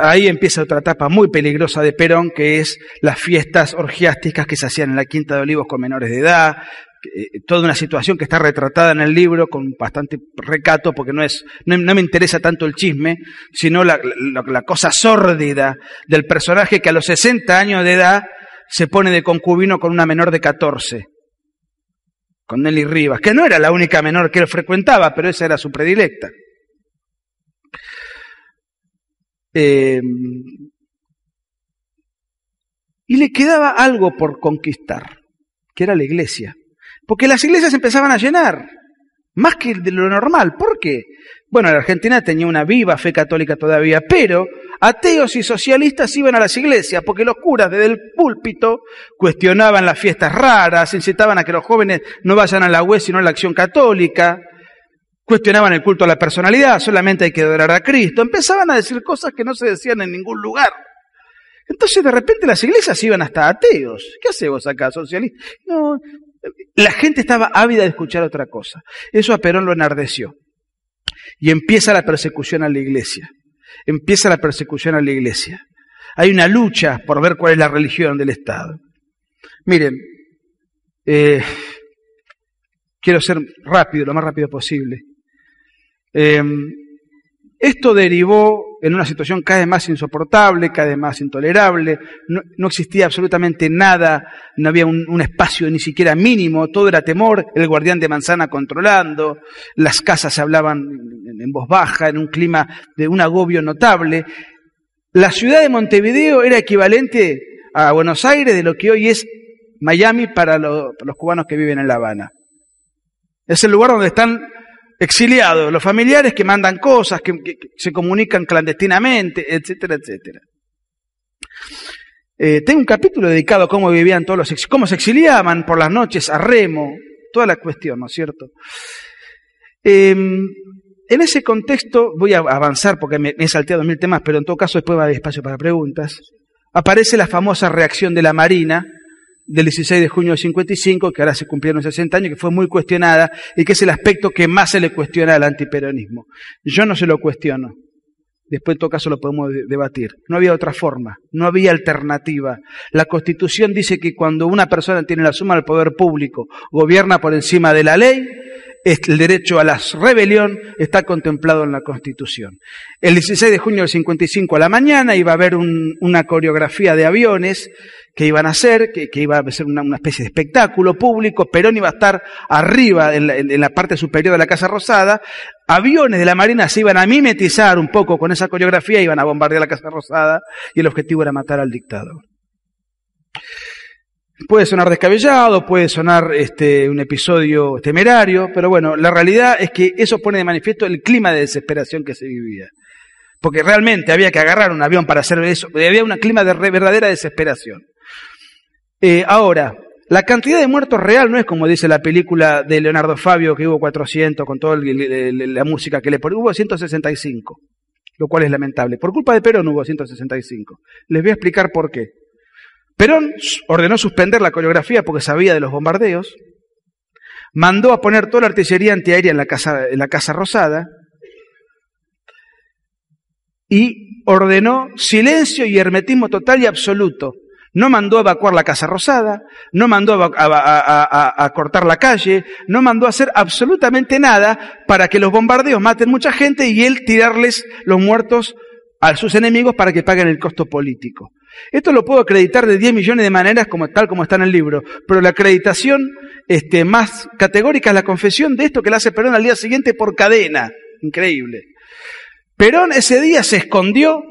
Ahí empieza otra etapa muy peligrosa de Perón, que es las fiestas orgiásticas que se hacían en la Quinta de Olivos con menores de edad, eh, toda una situación que está retratada en el libro con bastante recato, porque no, es, no, me interesa tanto el chisme, sino la, cosa sórdida del personaje que a los 60 años de edad se pone de concubino con una menor de 14, con Nelly Rivas, que no era la única menor que él frecuentaba, pero esa era su predilecta. Eh, y le quedaba algo por conquistar, que era la iglesia. Porque las iglesias empezaban a llenar, más que de lo normal. ¿Por qué? Bueno, la Argentina tenía una viva fe católica todavía, pero ateos y socialistas iban a las iglesias, porque los curas desde el púlpito cuestionaban las fiestas raras, incitaban a que los jóvenes no vayan a la web sino a la acción católica, Cuestionaban el culto a la personalidad, solamente hay que adorar a Cristo. Empezaban a decir cosas que no se decían en ningún lugar. Entonces de repente las iglesias iban hasta ateos. ¿Qué hace vos acá, socialista? No, la gente estaba ávida de escuchar otra cosa. Eso a Perón lo enardeció. Y empieza la persecución a la iglesia. Empieza la persecución a la iglesia. Hay una lucha por ver cuál es la religión del Estado. Miren, eh, quiero ser rápido, lo más rápido posible. Eh, esto derivó en una situación cada vez más insoportable, cada vez más intolerable. No, existía absolutamente nada, no había un, espacio ni siquiera mínimo, todo era temor, el guardián de manzana controlando, las casas se hablaban en voz baja, en un clima de un agobio notable. La ciudad de Montevideo era equivalente a Buenos Aires de lo que hoy es Miami para los cubanos que viven en La Habana. Es el lugar donde están exiliados, los familiares que mandan cosas, que, se comunican clandestinamente, etcétera, etcétera. Eh, tengo un capítulo dedicado a cómo vivían todos los, cómo se exiliaban por las noches a remo, toda la cuestión, ¿no es cierto? Em, en ese contexto, voy a avanzar porque me, he salteado mil temas, pero en todo caso después va a haber espacio para preguntas. Aparece la famosa reacción de la Marina, del 16 de junio del 55, que ahora se cumplieron 60 años, que fue muy cuestionada y que es el aspecto que más se le cuestiona al antiperonismo. Yo no se lo cuestiono. Después en todo caso lo podemos debatir. No había otra forma, no había alternativa. La Constitución dice que cuando una persona tiene la suma del poder público, gobierna por encima de la ley, el derecho a la rebelión está contemplado en la Constitución. El 16 de junio del 55 a la mañana iba a haber una coreografía de aviones que iban a hacer, que, iba a ser una, especie de espectáculo público, Perón iba a estar arriba en la, parte superior de la Casa Rosada, aviones de la Marina se iban a mimetizar un poco con esa coreografía, iban a bombardear la Casa Rosada y el objetivo era matar al dictador. Puede sonar descabellado, puede sonar este, un episodio temerario, pero bueno, la realidad es que eso pone de manifiesto el clima de desesperación que se vivía. Porque realmente había que agarrar un avión para hacer eso, había un clima de verdadera desesperación. Eh, ahora, la cantidad de muertos real no es como dice la película de Leonardo Fabio, que hubo 400 con toda la música que le pone. Hubo 165, lo cual es lamentable. Por culpa de Perón hubo 165. Les voy a explicar por qué. Perón ordenó suspender la coreografía porque sabía de los bombardeos. Mandó a poner toda la artillería antiaérea en la Casa, en la casa Rosada. Y ordenó silencio y hermetismo total y absoluto no mandó a evacuar la Casa Rosada, no mandó a, cortar la calle, no mandó a hacer absolutamente nada para que los bombardeos maten mucha gente y él tirarles los muertos a sus enemigos para que paguen el costo político. Esto lo puedo acreditar de 10 millones de maneras, como, tal como está en el libro, pero la acreditación este, más categórica es la confesión de esto que le hace Perón al día siguiente por cadena. Increíble. Perón ese día se escondió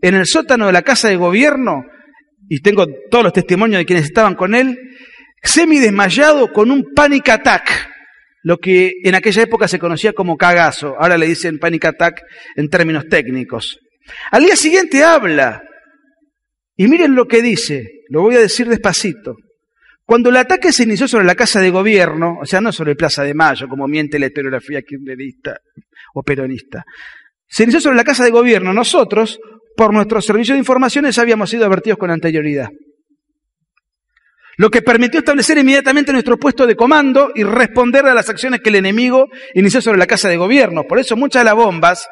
en el sótano de la casa de gobierno y tengo todos los testimonios de quienes estaban con él, semi desmayado con un panic attack, lo que en aquella época se conocía como cagazo, ahora le dicen panic attack en términos técnicos. Al día siguiente habla, y miren lo que dice, lo voy a decir despacito. Cuando el ataque se inició sobre la casa de gobierno, o sea, no sobre Plaza de Mayo, como miente la historiografía kirchnerista o peronista, se inició sobre la casa de gobierno, nosotros por nuestros servicios de informaciones habíamos sido advertidos con anterioridad. Lo que permitió establecer inmediatamente nuestro puesto de comando y responder a las acciones que el enemigo inició sobre la casa de gobierno. Por eso muchas de las bombas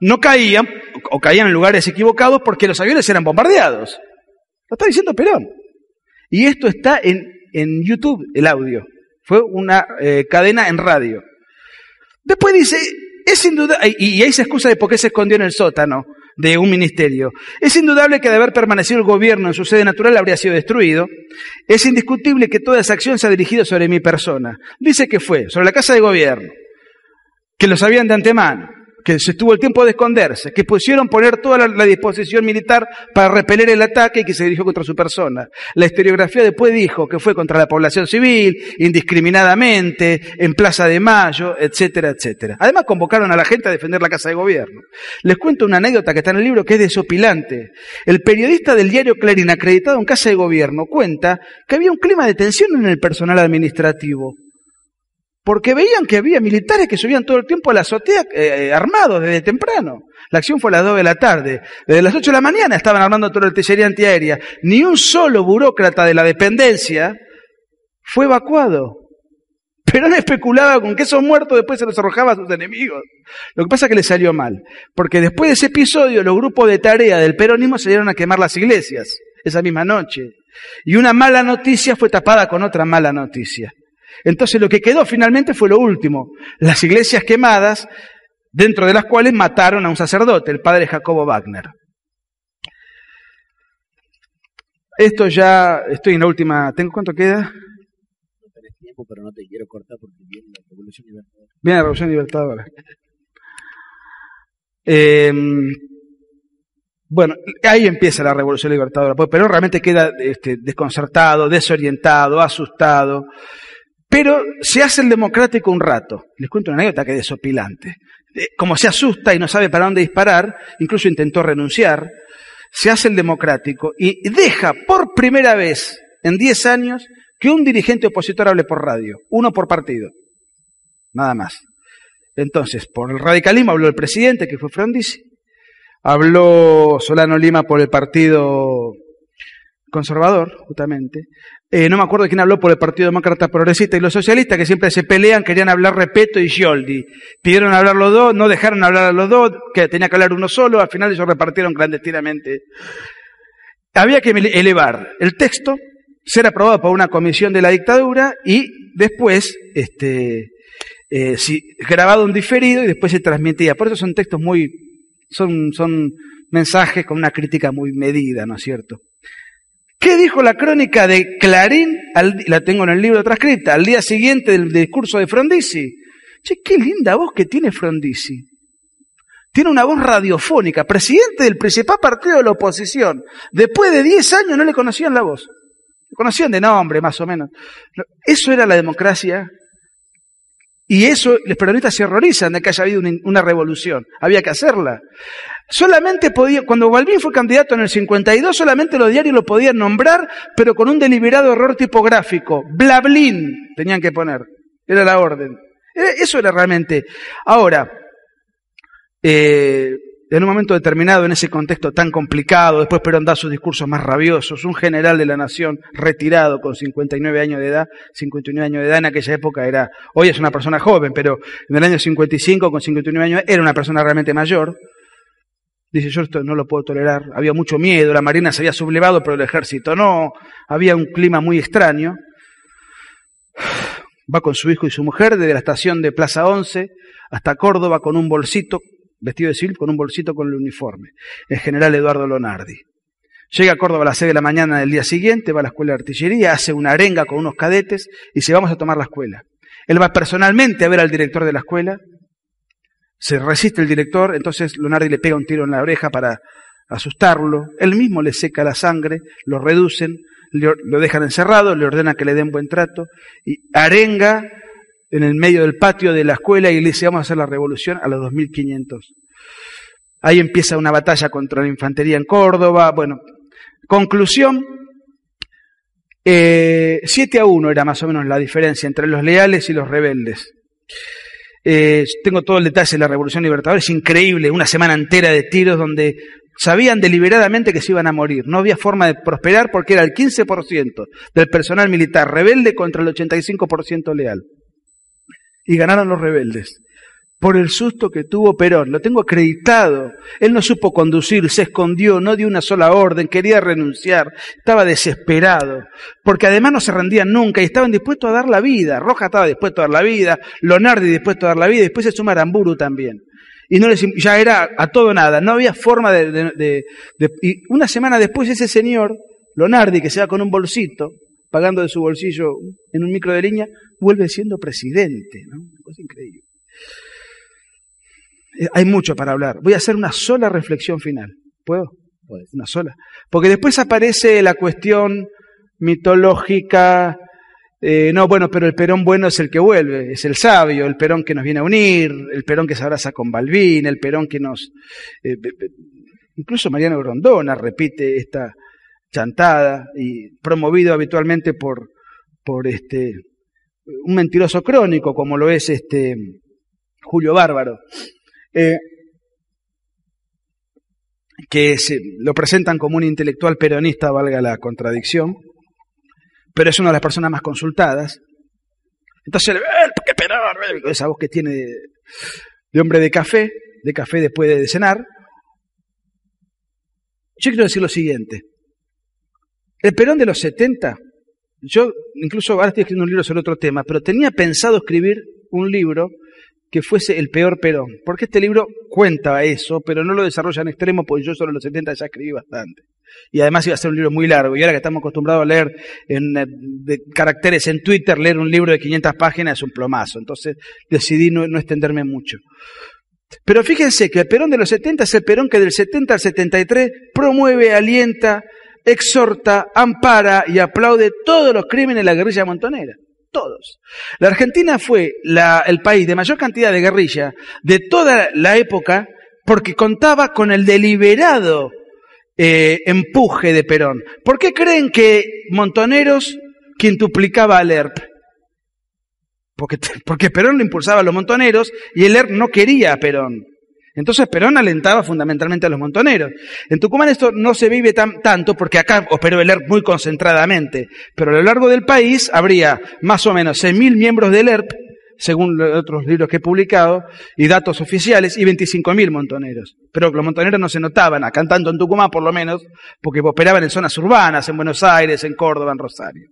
no caían o caían en lugares equivocados porque los aviones eran bombardeados. Lo está diciendo Perón. Y esto está en, en YouTube, el audio. Fue una eh, cadena en radio. Después dice, es sin duda, y, y ahí se excusa de por qué se escondió en el sótano de un ministerio. Es indudable que de haber permanecido el gobierno en su sede natural habría sido destruido. Es indiscutible que toda esa acción se ha dirigido sobre mi persona. Dice que fue sobre la casa de gobierno, que lo sabían de antemano, que se estuvo el tiempo de esconderse, que pusieron poner toda la, disposición militar para repeler el ataque y que se dirigió contra su persona. La historiografía después dijo que fue contra la población civil, indiscriminadamente, en Plaza de Mayo, etcétera, etcétera. Además convocaron a la gente a defender la casa de gobierno. Les cuento una anécdota que está en el libro que es desopilante. El periodista del diario Clarín, acreditado en casa de gobierno, cuenta que había un clima de tensión en el personal administrativo porque veían que había militares que subían todo el tiempo a la azotea eh, armados desde temprano. La acción fue a las 2 de la tarde. Desde las 8 de la mañana estaban armando toda la artillería antiaérea. Ni un solo burócrata de la dependencia fue evacuado. Perón especulaba con que esos muertos después se los arrojaba a sus enemigos. Lo que pasa es que le salió mal, porque después de ese episodio los grupos de tarea del peronismo se dieron a quemar las iglesias esa misma noche. Y una mala noticia fue tapada con otra mala noticia. Entonces lo que quedó finalmente fue lo último, las iglesias quemadas, dentro de las cuales mataron a un sacerdote, el padre Jacobo Wagner. Esto ya, estoy en la última, ¿tengo cuánto queda? pero no te quiero cortar porque viene la Revolución Libertadora. Viene la Revolución Libertadora. Eh, bueno, ahí empieza la Revolución Libertadora, pues pero realmente queda este, desconcertado, desorientado, asustado. Pero se hace el democrático un rato. Les cuento una anécdota que es desopilante. Como se asusta y no sabe para dónde disparar, incluso intentó renunciar, se hace el democrático y deja por primera vez en 10 años que un dirigente opositor hable por radio, uno por partido, nada más. Entonces, por el radicalismo habló el presidente, que fue Frondizi, habló Solano Lima por el Partido Conservador, justamente. Eh, no me acuerdo quién habló por el Partido Demócrata Progresista y los socialistas, que siempre se pelean, querían hablar Repeto y Scioldi. Pidieron hablar los dos, no dejaron hablar a los dos, que tenía que hablar uno solo, al final ellos repartieron clandestinamente. Había que elevar el texto ser aprobado por una comisión de la dictadura y después, este, eh, grabado un diferido y después se transmitía. Por eso son textos muy, son, son mensajes con una crítica muy medida, ¿no es cierto? ¿Qué dijo la crónica de Clarín? la tengo en el libro transcripta, al día siguiente del, discurso de Frondizi. Che, qué linda voz que tiene Frondizi. Tiene una voz radiofónica, presidente del principal partido de la oposición. Después de 10 años no le conocían la voz conocían de nombre, más o menos. Eso era la democracia. Y eso, los peronistas se horrorizan de que haya habido una, revolución. Había que hacerla. Solamente podía, cuando Balbín fue candidato en el 52, solamente los diarios lo podían nombrar, pero con un deliberado error tipográfico. Blablin tenían que poner. Era la orden. Eso era realmente. Ahora, eh, en un momento determinado, en ese contexto tan complicado, después Perón da sus discursos más rabiosos, un general de la nación retirado con 59 años de edad, 59 años de edad en aquella época era, hoy es una persona joven, pero en el año 55 con 59 años era una persona realmente mayor, dice yo esto no lo puedo tolerar, había mucho miedo, la marina se había sublevado, pero el ejército no, había un clima muy extraño, va con su hijo y su mujer desde la estación de Plaza 11 hasta Córdoba con un bolsito vestido de civil con un bolsito con el uniforme, el general Eduardo Lonardi. Llega a Córdoba a las 6 de la mañana del día siguiente, va a la escuela de artillería, hace una arenga con unos cadetes y se vamos a tomar la escuela. Él va personalmente a ver al director de la escuela, se resiste el director, entonces Lonardi le pega un tiro en la oreja para asustarlo, él mismo le seca la sangre, lo reducen, lo dejan encerrado, le ordena que le den buen trato y arenga en el medio del patio de la escuela y le dice, vamos a hacer la revolución a los 2500. Ahí empieza una batalla contra la infantería en Córdoba. Bueno, conclusión, eh, 7 a 1 era más o menos la diferencia entre los leales y los rebeldes. Eh, tengo todo el detalle de la Revolución Libertadora, es increíble, una semana entera de tiros donde sabían deliberadamente que se iban a morir. No había forma de prosperar porque era el 15% del personal militar rebelde contra el 85% leal y ganaron los rebeldes. Por el susto que tuvo Perón, lo tengo acreditado. Él no supo conducir, se escondió, no dio una sola orden, quería renunciar, estaba desesperado, porque además no se rendían nunca y estaban dispuestos a dar la vida. Roja estaba dispuesto a dar la vida, Lonardi dispuesto a dar la vida, y después se suma Aramburu también. Y no les, ya era a todo nada, no había forma de, Y una semana después ese señor, Lonardi, que se va con un bolsito, pagando de su bolsillo en un micro de línea, vuelve siendo presidente. Una cosa increíble. Eh, hay mucho para hablar. Voy a hacer una sola reflexión final. ¿Puedo? Una sola. Porque después aparece la cuestión mitológica. Eh, no, bueno, pero el Perón bueno es el que vuelve, es el sabio, el Perón que nos viene a unir, el Perón que se abraza con Balbín, el Perón que nos... Eh, incluso Mariano Grondona repite esta, chantada y promovido habitualmente por, por este, un mentiroso crónico como lo es este Julio Bárbaro, eh, que lo presentan como un intelectual peronista, valga la contradicción, pero es una de las personas más consultadas. Entonces, ¡eh, qué Perón! Esa voz que tiene de, de hombre de café, de café después de cenar. Yo quiero decir lo siguiente. El Perón de los 70, yo incluso ahora estoy escribiendo un libro sobre otro tema, pero tenía pensado escribir un libro que fuese el peor Perón, porque este libro cuenta eso, pero no lo desarrolla en extremo, porque yo sobre los 70 ya escribí bastante. Y además iba a ser un libro muy largo, y ahora que estamos acostumbrados a leer en eh, de caracteres en Twitter, leer un libro de 500 páginas es un plomazo, entonces decidí no, no extenderme mucho. Pero fíjense que el Perón de los 70 es el Perón que del 70 al 73 promueve, alienta, exhorta, ampara y aplaude todos los crímenes de la guerrilla montonera todos. La Argentina fue la, el país de mayor cantidad de guerrilla de toda la época porque contaba con el deliberado eh, empuje de Perón. ¿Por qué creen que Montoneros quintuplicaba al ERP? Porque, porque Perón lo impulsaba a los montoneros y el ERP no quería a Perón. Entonces Perón alentaba fundamentalmente a los montoneros. En Tucumán esto no se vive tan, tanto porque acá operó el ERP muy concentradamente, pero a lo largo del país habría más o menos 6.000 miembros del ERP, según otros libros que he publicado, y datos oficiales, y 25.000 montoneros. Pero los montoneros no se notaban, acá tanto en Tucumán por lo menos, porque operaban en zonas urbanas, en Buenos Aires, en Córdoba, en Rosario.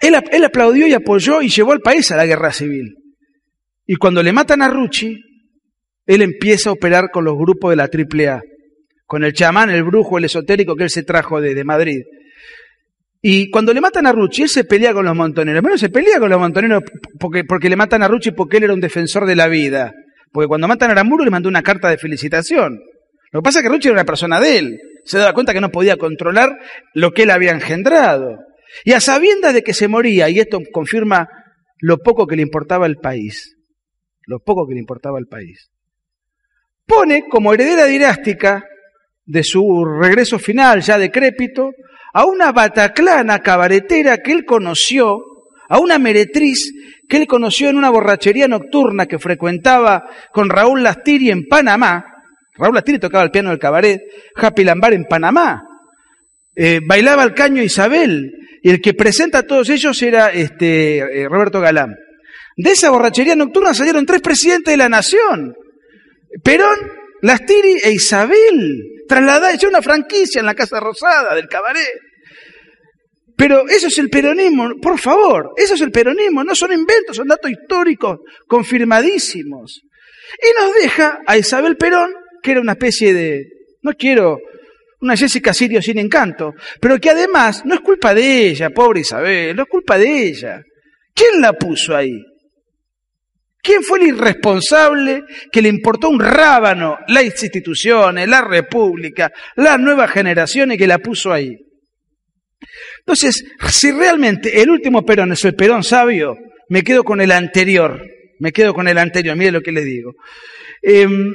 Él, él aplaudió y apoyó y llevó al país a la guerra civil. Y cuando le matan a Rucci, él empieza a operar con los grupos de la AAA, con el chamán, el brujo, el esotérico que él se trajo de, Madrid. Y cuando le matan a Rucci, él se pelea con los montoneros. Bueno, se pelea con los montoneros porque, porque le matan a Rucci porque él era un defensor de la vida. Porque cuando matan a Aramburu le mandó una carta de felicitación. Lo que pasa es que Rucci era una persona de él. Se daba cuenta que no podía controlar lo que él había engendrado. Y a sabiendas de que se moría, y esto confirma lo poco que le importaba el país, lo poco que le importaba el país pone como heredera dinástica de su regreso final ya decrépito a una bataclana cabaretera que él conoció, a una meretriz que él conoció en una borrachería nocturna que frecuentaba con Raúl Lastiri en Panamá. Raúl Lastiri tocaba el piano del cabaret, Happy Lambar en Panamá. Eh, bailaba el caño Isabel, y el que presenta a todos ellos era este, eh, Roberto Galán. De esa borrachería nocturna salieron tres presidentes de la nación. Perón, Lastiri e Isabel, trasladada, hecha una franquicia en la Casa Rosada del cabaret. Pero eso es el peronismo, por favor, eso es el peronismo, no son inventos, son datos históricos confirmadísimos. Y nos deja a Isabel Perón, que era una especie de, no quiero, una Jessica Sirio sin encanto, pero que además no es culpa de ella, pobre Isabel, no es culpa de ella. ¿Quién la puso ahí? ¿Quién fue el irresponsable que le importó un rábano las instituciones, la república, las nuevas generaciones que la puso ahí? Entonces, si realmente el último Perón es el Perón sabio, me quedo con el anterior, me quedo con el anterior, mire lo que le digo. Em,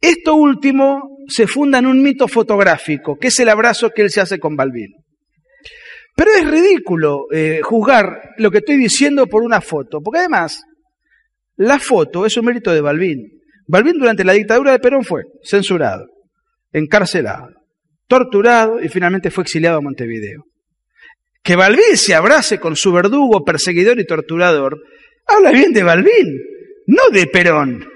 esto último se funda en un mito fotográfico, que es el abrazo que él se hace con Balbín. Pero es ridículo eh, juzgar lo que estoy diciendo por una foto, porque además la foto es un mérito de Balbín. Balbín durante la dictadura de Perón fue censurado, encarcelado, torturado y finalmente fue exiliado a Montevideo. Que Balbín se abrace con su verdugo, perseguidor y torturador, habla bien de Balbín, no de Perón.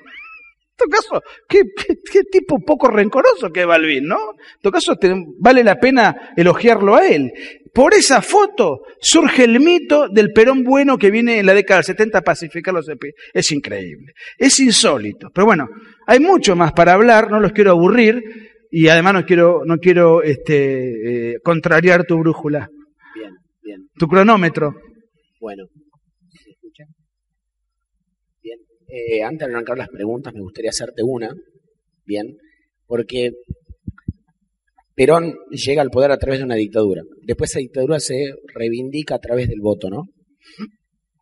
En todo caso, qué, tipo poco rencoroso que es Balbín, ¿no? En todo caso, vale la pena elogiarlo a él. Por esa foto surge el mito del Perón bueno que viene en la década del 70 a pacificar los Es increíble, es insólito. Pero bueno, hay mucho más para hablar, no los quiero aburrir y además no quiero, no quiero este, eh, contrariar tu brújula. Bien, bien. Tu cronómetro. Bueno, ¿se escucha? Bien. Eh, antes de arrancar las preguntas, me gustaría hacerte una. Bien. Porque Perón llega al poder a través de una dictadura. Después esa dictadura se reivindica a través del voto, ¿no?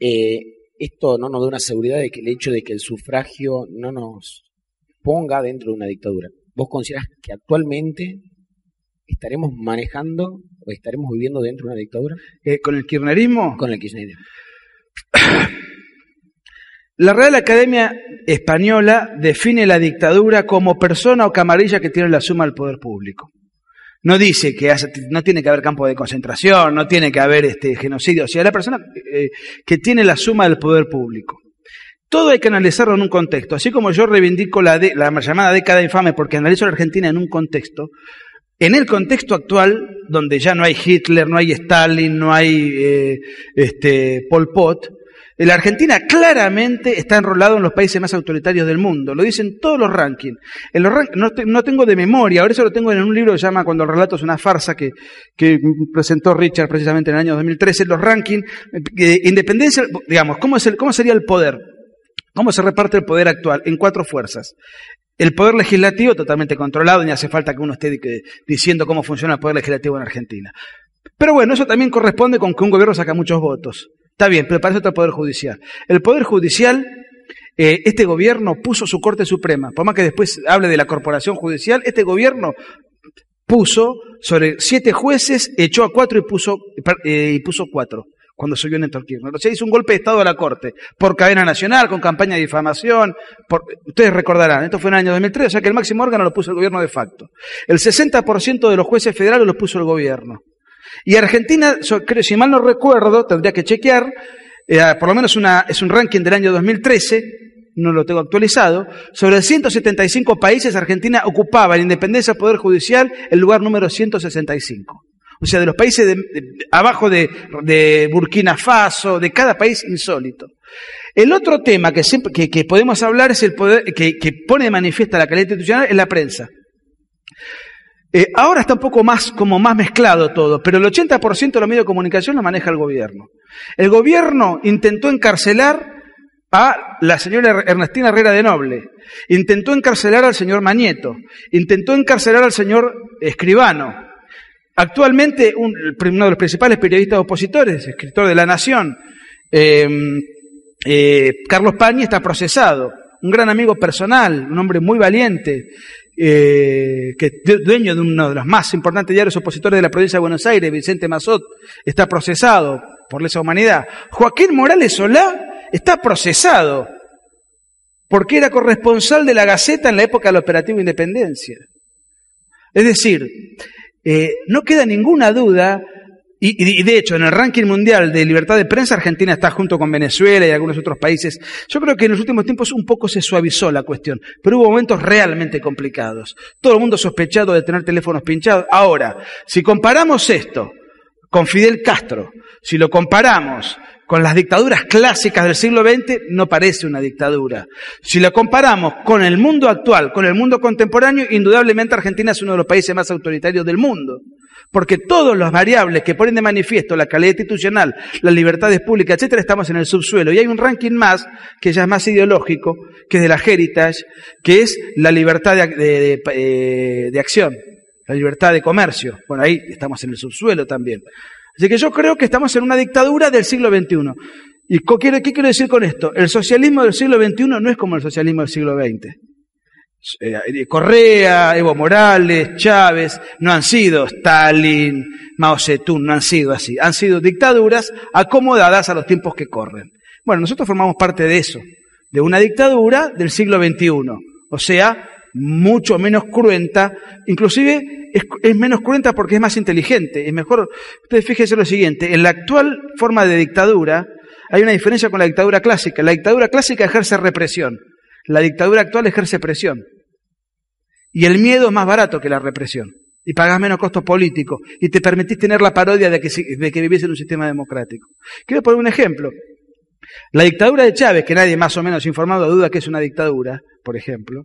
Eh, esto no nos da una seguridad de que el hecho de que el sufragio no nos ponga dentro de una dictadura. ¿Vos considerás que actualmente estaremos manejando o estaremos viviendo dentro de una dictadura? Eh, ¿Con el kirchnerismo? Con el kirchnerismo. La Real Academia Española define la dictadura como persona o camarilla que tiene la suma al poder público. No dice que no tiene que haber campo de concentración, no tiene que haber este genocidio, o sea, la persona eh, que tiene la suma del poder público. Todo hay que analizarlo en un contexto. Así como yo reivindico la, la llamada década infame porque analizo la Argentina en un contexto, en el contexto actual, donde ya no hay Hitler, no hay Stalin, no hay eh, este, Pol Pot, la Argentina claramente está enrolado en los países más autoritarios del mundo. Lo dicen todos los rankings. No, tengo de memoria, ahora eso lo tengo en un libro que se llama Cuando el relato es una farsa, que, presentó Richard precisamente en el año 2013. Los rankings, eh, independencia, digamos, ¿cómo, ¿cómo sería el poder? ¿Cómo se reparte el poder actual? En cuatro fuerzas. El poder legislativo totalmente controlado, ni hace falta que uno esté diciendo cómo funciona el poder legislativo en Argentina. Pero bueno, eso también corresponde con que un gobierno saca muchos votos. Está bien, pero para eso está el Poder Judicial. El Poder Judicial, eh, este gobierno puso su Corte Suprema, por más que después hable de la Corporación Judicial, este gobierno puso sobre siete jueces, echó a cuatro y puso, eh, y puso cuatro cuando subió Néstor Kirchner. O sea, hizo un golpe de Estado a la Corte, por cadena nacional, con campaña de difamación. ustedes recordarán, esto fue en el año 2003, o sea que el máximo órgano lo puso el gobierno de facto. El 60% de los jueces federales lo puso el gobierno. Y Argentina, si mal no recuerdo, tendría que chequear, eh, por lo menos una, es un ranking del año 2013, no lo tengo actualizado, sobre 175 países Argentina ocupaba en independencia del Poder Judicial el lugar número 165. O sea, de los países de, abajo de, Burkina Faso, de cada país insólito. El otro tema que, siempre, que, podemos hablar es el poder, que, que pone de manifiesta la calidad institucional es la prensa. Eh, ahora está un poco más, como más mezclado todo, pero el 80% de los medios de comunicación lo maneja el gobierno. El gobierno intentó encarcelar a la señora Ernestina Herrera de Noble, intentó encarcelar al señor Mañeto, intentó encarcelar al señor Escribano. Actualmente, uno de los principales periodistas opositores, escritor de La Nación, em, eh, Carlos Pañi, está procesado. Un gran amigo personal, un hombre muy valiente, eh, que dueño de uno de los más importantes diarios opositores de la provincia de Buenos Aires, Vicente Mazot, está procesado por lesa humanidad. Joaquín Morales Solá está procesado porque era corresponsal de la Gaceta en la época del operativo Independencia. Es decir, eh, no queda ninguna duda y, de hecho, en el ranking mundial de libertad de prensa, Argentina está junto con Venezuela y algunos otros países. Yo creo que en los últimos tiempos un poco se suavizó la cuestión, pero hubo momentos realmente complicados. Todo el mundo sospechado de tener teléfonos pinchados. Ahora, si comparamos esto con Fidel Castro, si lo comparamos con las dictaduras clásicas del siglo XX, no parece una dictadura. Si lo comparamos con el mundo actual, con el mundo contemporáneo, indudablemente Argentina es uno de los países más autoritarios del mundo. Porque todas las variables que ponen de manifiesto la calidad institucional, las libertades públicas, etcétera, estamos en el subsuelo. Y hay un ranking más, que ya es más ideológico, que es de la Heritage, que es la libertad de, eh, acción, la libertad de comercio. Bueno, ahí estamos en el subsuelo también. Así que yo creo que estamos en una dictadura del siglo XXI. ¿Y qué quiero decir con esto? El socialismo del siglo XXI no es como el socialismo del siglo XX. Eh, Correa, Evo Morales, Chávez, no han sido Stalin, Mao Zedong, no han sido así. Han sido dictaduras acomodadas a los tiempos que corren. Bueno, nosotros formamos parte de eso, de una dictadura del siglo XXI. O sea, mucho menos cruenta, inclusive es, es, menos cruenta porque es más inteligente. Es mejor, ustedes fíjense lo siguiente, en la actual forma de dictadura hay una diferencia con la dictadura clásica. La dictadura clásica ejerce represión. La dictadura actual ejerce presión. Y el miedo es más barato que la represión. Y pagas menos costos políticos. Y te permitís tener la parodia de que, de que en un sistema democrático. Quiero poner un ejemplo. La dictadura de Chávez, que nadie más o menos informado duda que es una dictadura, por ejemplo.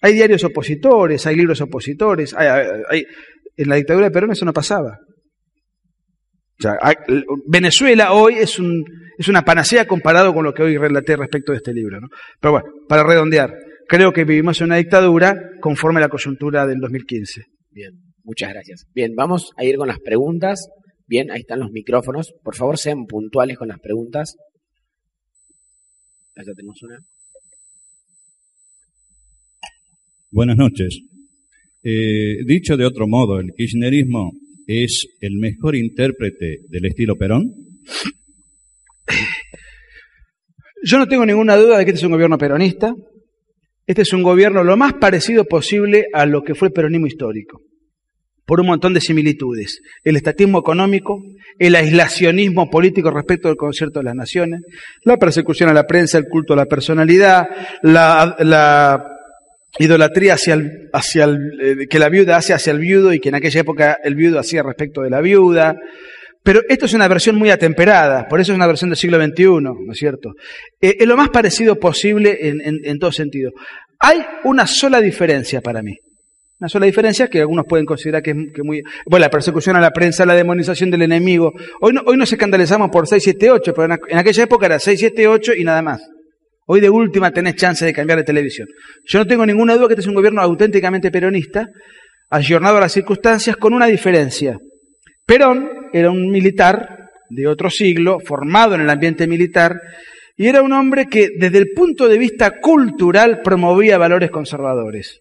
Hay diarios opositores, hay libros opositores. en la dictadura de Perón eso no pasaba. Venezuela hoy es, un, es una panacea comparado con lo que hoy relaté respecto de este libro. ¿no? Pero bueno, para redondear, creo que vivimos en una dictadura conforme a la coyuntura del 2015. Bien, muchas gracias. Bien, vamos a ir con las preguntas. Bien, ahí están los micrófonos. Por favor, sean puntuales con las preguntas. Ya tenemos una. Buenas noches. Eh, dicho de otro modo, el kirchnerismo es el mejor intérprete del estilo Perón? Yo no tengo ninguna duda de que este es un gobierno peronista. Este es un gobierno lo más parecido posible a lo que fue el peronismo histórico. por un montón de similitudes. El estatismo económico, el aislacionismo político respecto del concierto de las naciones, la persecución a la prensa, el culto a la personalidad, la, la idolatría hacia el, hacia el, eh, que la viuda hace hacia el viudo y que en aquella época el viudo hacía respecto de la viuda. Pero esto es una versión muy atemperada, por eso es una versión del siglo XXI, ¿no es cierto? Eh, es lo más parecido posible en, en, en todo sentido. Hay una sola diferencia para mí. Una sola diferencia que algunos pueden considerar que es que muy... Bueno, la persecución a la prensa, la demonización del enemigo. Hoy, no, hoy nos escandalizamos por 678, pero en, en aquella época era 678 y nada más. Hoy de última tenés chance de cambiar de televisión. Yo no tengo ninguna duda que este es un gobierno auténticamente peronista, ayornado a las circunstancias, con una diferencia. Perón era un militar de otro siglo, formado en el ambiente militar, y era un hombre que desde el punto de vista cultural promovía valores conservadores.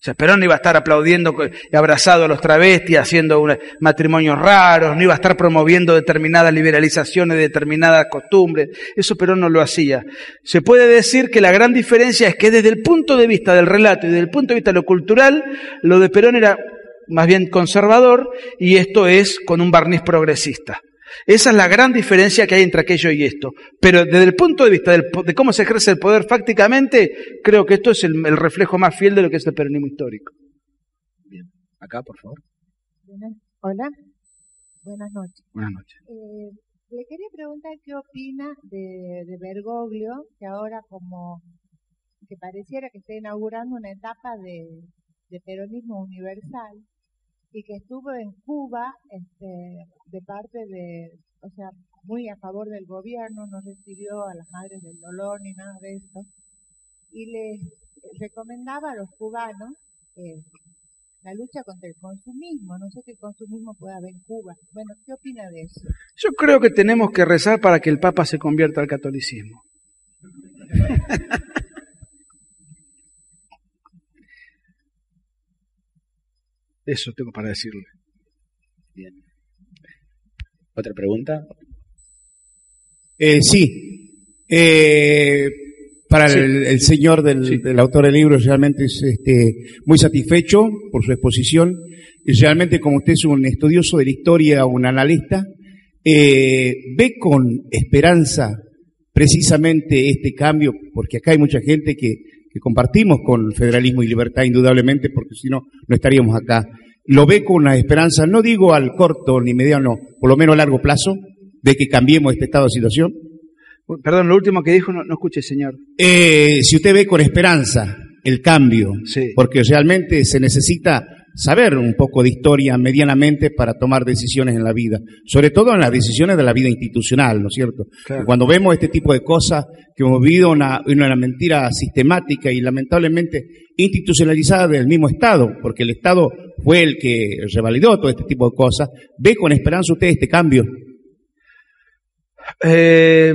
O sea, Perón no iba a estar aplaudiendo y abrazado a los travestis, haciendo matrimonios raros, no iba a estar promoviendo determinadas liberalizaciones, determinadas costumbres. Eso Perón no lo hacía. Se puede decir que la gran diferencia es que desde el punto de vista del relato y desde el punto de vista de lo cultural, lo de Perón era más bien conservador y esto es con un barniz progresista. Esa es la gran diferencia que hay entre aquello y esto. Pero desde el punto de vista del, de cómo se ejerce el poder fácticamente, creo que esto es el, el, reflejo más fiel de lo que es el peronismo histórico. Bien, acá, por favor. Hola, buenas noches. Buenas noches. Eh, le quería preguntar qué opina de, de Bergoglio, que ahora como que pareciera que está inaugurando una etapa de, de peronismo universal y que estuvo en Cuba este, de parte de, o sea, muy a favor del gobierno, no recibió a las madres del dolor ni nada de eso, y les recomendaba a los cubanos eh, la lucha contra el consumismo. No sé qué consumismo puede haber en Cuba. Bueno, ¿qué opina de eso? Yo creo que tenemos que rezar para que el Papa se convierta al catolicismo. Eso tengo para decirle. Bien. ¿Otra pregunta? Eh, sí. Eh, para sí. El, el, señor del, sí. del, autor del libro, realmente es este, muy satisfecho por su exposición. Y realmente, como usted es un estudioso de la historia, un analista, eh, ve con esperanza precisamente este cambio, porque acá hay mucha gente que que compartimos con federalismo y libertad indudablemente, porque si no, no estaríamos acá. Lo ve con una esperanza, no digo al corto ni mediano, por lo menos a largo plazo, de que cambiemos este estado de situación. Perdón, lo último que dijo no, no escuché, señor. Eh, si usted ve con esperanza el cambio, sí. porque realmente se necesita saber un poco de historia medianamente para tomar decisiones en la vida, sobre todo en las decisiones de la vida institucional, ¿no es cierto? Claro. Cuando vemos este tipo de cosas, que hemos vivido una, una mentira sistemática y lamentablemente institucionalizada del mismo Estado, porque el Estado fue el que revalidó todo este tipo de cosas, ¿ve con esperanza usted este cambio? Eh,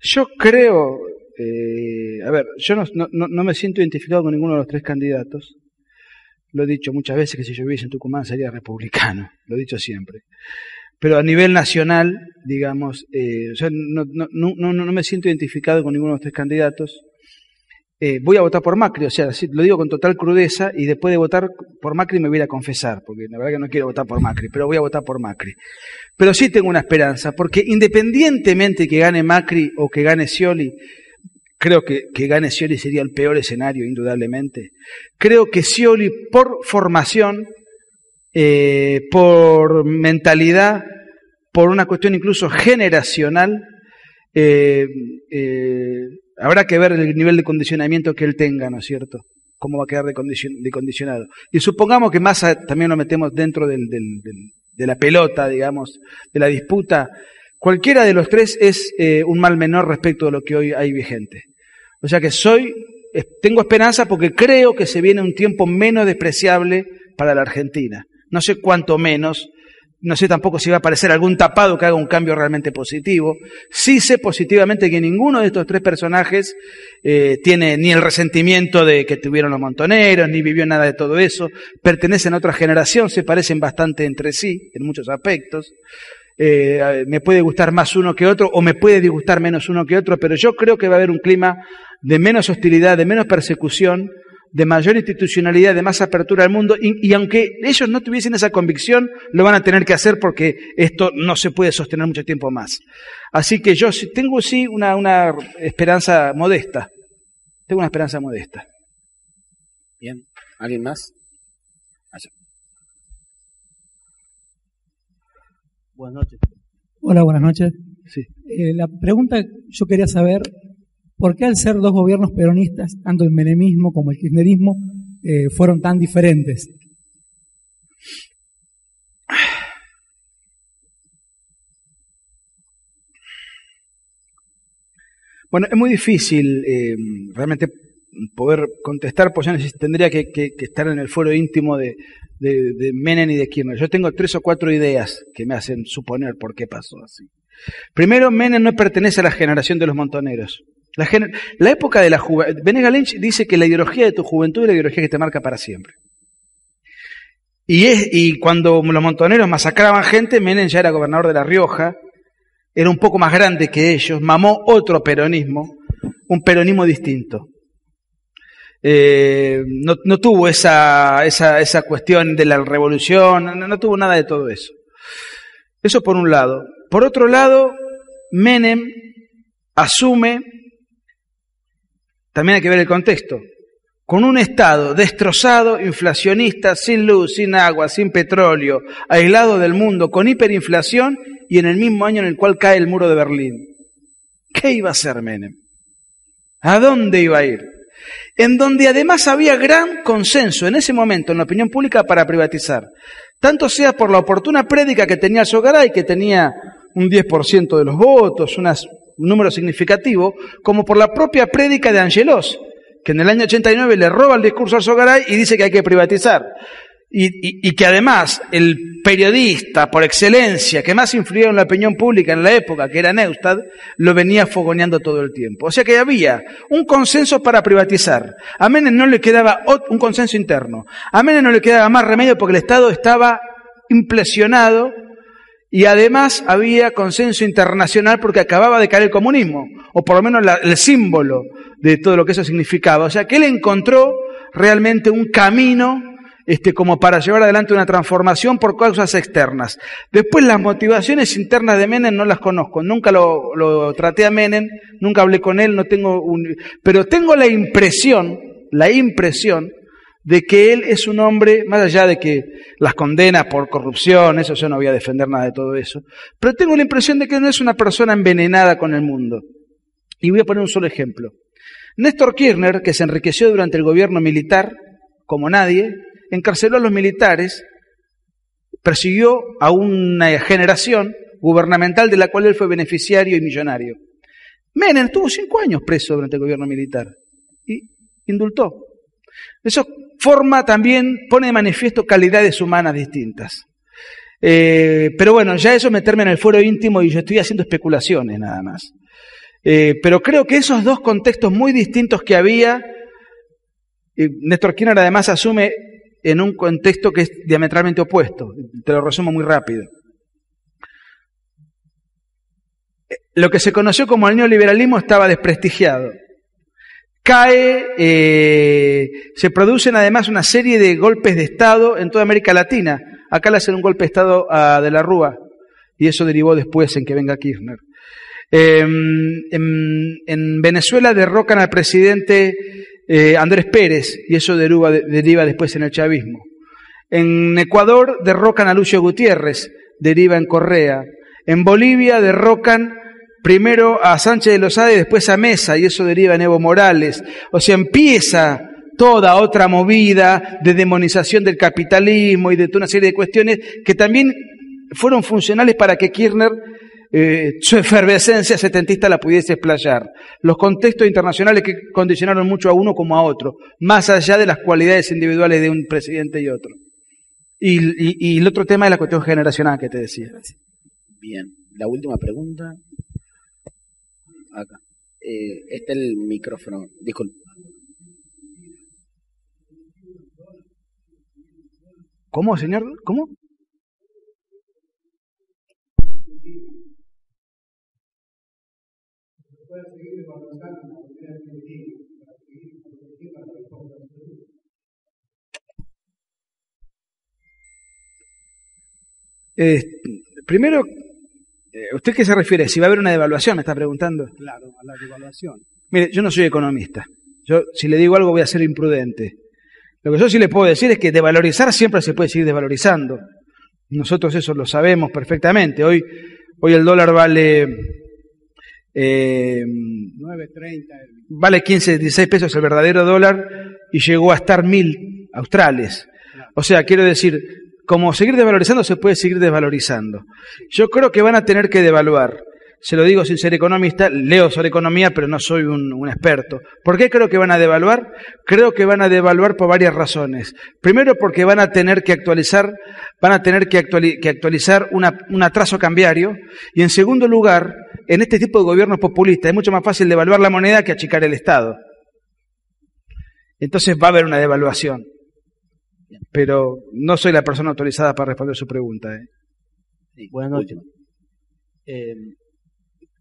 yo creo, eh, a ver, yo no, no, no me siento identificado con ninguno de los tres candidatos. Lo he dicho muchas veces que si yo viviese en Tucumán sería republicano, lo he dicho siempre. Pero a nivel nacional, digamos, eh, o sea, no, no, no, no, me siento identificado con ninguno de los tres candidatos. Eh, voy a votar por Macri, o sea, lo digo con total crudeza, y después de votar por Macri me voy a confesar, porque la verdad que no quiero votar por Macri, pero voy a votar por Macri. Pero sí tengo una esperanza, porque independientemente que gane Macri o que gane Scioli, Creo que, que gane Scioli sería el peor escenario, indudablemente. Creo que Scioli, por formación, eh, por mentalidad, por una cuestión incluso generacional, eh, eh, habrá que ver el nivel de condicionamiento que él tenga, ¿no es cierto? Cómo va a quedar de, condicion, de condicionado. Y supongamos que Massa también lo metemos dentro del, del, de la pelota, digamos, de la disputa. Cualquiera de los tres es eh, un mal menor respecto de lo que hoy hay vigente. O sea que soy, tengo esperanza porque creo que se viene un tiempo menos despreciable para la Argentina. No sé cuánto menos, no sé tampoco si va a aparecer algún tapado que haga un cambio realmente positivo. Sí sé positivamente que ninguno de estos tres personajes eh, tiene ni el resentimiento de que tuvieron los montoneros, ni vivió nada de todo eso. Pertenecen a otra generación, se parecen bastante entre sí en muchos aspectos eh, me puede gustar más uno que otro o me puede disgustar menos uno que otro, pero yo creo que va a haber un clima de menos hostilidad, de menos persecución, de mayor institucionalidad, de más apertura al mundo, y, aunque ellos no tuviesen esa convicción, lo van a tener que hacer porque esto no se puede sostener mucho tiempo más. Así que yo tengo sí una, una esperanza modesta, tengo una esperanza modesta. Bien, ¿alguien más? Buenas noches. Hola, buenas noches. Sí. Eh, la pregunta, yo quería saber, ¿por qué al ser dos gobiernos peronistas, tanto el menemismo como el kirchnerismo, eh, fueron tan diferentes? Bueno, es muy difícil eh, realmente poder contestar, pues tendría que, estar en el foro íntimo de, de, Menem y de Kirchner. Yo tengo tres o cuatro ideas que me hacen suponer por qué pasó así. Primero, Menem no pertenece a la generación de los montoneros. La, la época de la juventud. Benega Lynch dice que la ideología de tu juventud es la ideología que te marca para siempre. Y, es, y cuando los montoneros masacraban gente, Menem ya era gobernador de La Rioja, era un poco más grande que ellos, mamó otro peronismo, un peronismo distinto. Eh, no, no, tuvo esa, esa, esa, cuestión de la revolución, no, no, tuvo nada de todo eso. Eso por un lado. Por otro lado, Menem asume, también hay que ver el contexto, con un Estado destrozado, inflacionista, sin luz, sin agua, sin petróleo, aislado del mundo, con hiperinflación y en el mismo año en el cual cae el muro de Berlín. ¿Qué iba a hacer Menem? ¿A dónde iba a ir? En donde además había gran consenso en ese momento en la opinión pública para privatizar, tanto sea por la oportuna prédica que tenía Sogaray, que tenía un 10% de los votos, un número significativo, como por la propia prédica de Angelos, que en el año 89 le roba el discurso a Sogaray y dice que hay que privatizar. Y, que además el periodista por excelencia que más influyó en la opinión pública en la época, que era Neustad, lo venía fogoneando todo el tiempo. O sea que había un consenso para privatizar. A Menem no le quedaba un consenso interno. A Menem no le quedaba más remedio porque el Estado estaba impresionado y además había consenso internacional porque acababa de caer el comunismo, o por lo menos el símbolo de todo lo que eso significaba. O sea que él encontró realmente un camino este, como para llevar adelante una transformación por causas externas. Después las motivaciones internas de Menem no las conozco, nunca lo, traté a Menem, nunca hablé con él, no tengo un, pero tengo la impresión, la impresión de que él es un hombre, más allá de que las condena por corrupción, eso yo no voy a defender nada de todo eso, pero tengo la impresión de que no es una persona envenenada con el mundo. Y voy a poner un solo ejemplo. Néstor Kirchner, que se enriqueció durante el gobierno militar, como nadie, encarceló a los militares, persiguió a una generación gubernamental de la cual él fue beneficiario y millonario. Menem estuvo cinco años preso durante el gobierno militar y indultó. Eso forma también, pone de manifiesto calidades humanas distintas. Eh, pero bueno, ya eso meterme en el foro íntimo y yo estoy haciendo especulaciones nada más. Eh, pero creo que esos dos contextos muy distintos que había, Néstor Kirchner además asume en un contexto que es diametralmente opuesto. Te lo resumo muy rápido. Lo que se conoció como el neoliberalismo estaba desprestigiado. Cae, eh, se producen además una serie de golpes de Estado en toda América Latina. Acá le hacen un golpe de Estado a De la Rúa y eso derivó después en que venga Kirchner. Em, en Venezuela derrocan al presidente eh, Andrés Pérez, y eso deriva, después en el chavismo. En Ecuador derrocan a Lucio Gutiérrez, deriva en Correa. En Bolivia derrocan primero a Sánchez de Lozada y después a Mesa, y eso deriva en Evo Morales. O sea, empieza toda otra movida de demonización del capitalismo y de toda una serie de cuestiones que también fueron funcionales para que Kirchner eh, su efervescencia setentista la pudiese explayar. Los contextos internacionales que condicionaron mucho a uno como a otro, más allá de las cualidades individuales de un presidente y otro. Y, el otro tema es la cuestión generacional que te decía. Bien, la última pregunta. Acá. Eh, está el micrófono. Disculpe. ¿Cómo, señor? ¿Cómo? pueda seguir avanzando en la manera que para seguir para que Eh, primero, eh, ¿usted qué se refiere? Si va a haber una devaluación, me está preguntando. Claro, a la devaluación. Mire, yo no soy economista. Yo, si le digo algo, voy a ser imprudente. Lo que yo sí le puedo decir es que devalorizar siempre se puede seguir devalorizando. Nosotros eso lo sabemos perfectamente. Hoy, hoy el dólar vale eh, 9.30. Vale 15, 16 pesos el verdadero dólar y llegó a estar mil australes. O sea, quiero decir, como seguir desvalorizando se puede seguir desvalorizando. Yo creo que van a tener que devaluar. Se lo digo sin ser economista, leo sobre economía, pero no soy un, experto. ¿Por qué creo que van a devaluar? Creo que van a devaluar por varias razones. Primero porque van a tener que actualizar, van a tener que, actualizar un atraso cambiario. Y en segundo lugar, en este tipo de gobiernos populistas es mucho más fácil devaluar la moneda que achicar el Estado. Entonces va a haber una devaluación. Pero no soy la persona autorizada para responder su pregunta. ¿eh? buenas noches. Eh,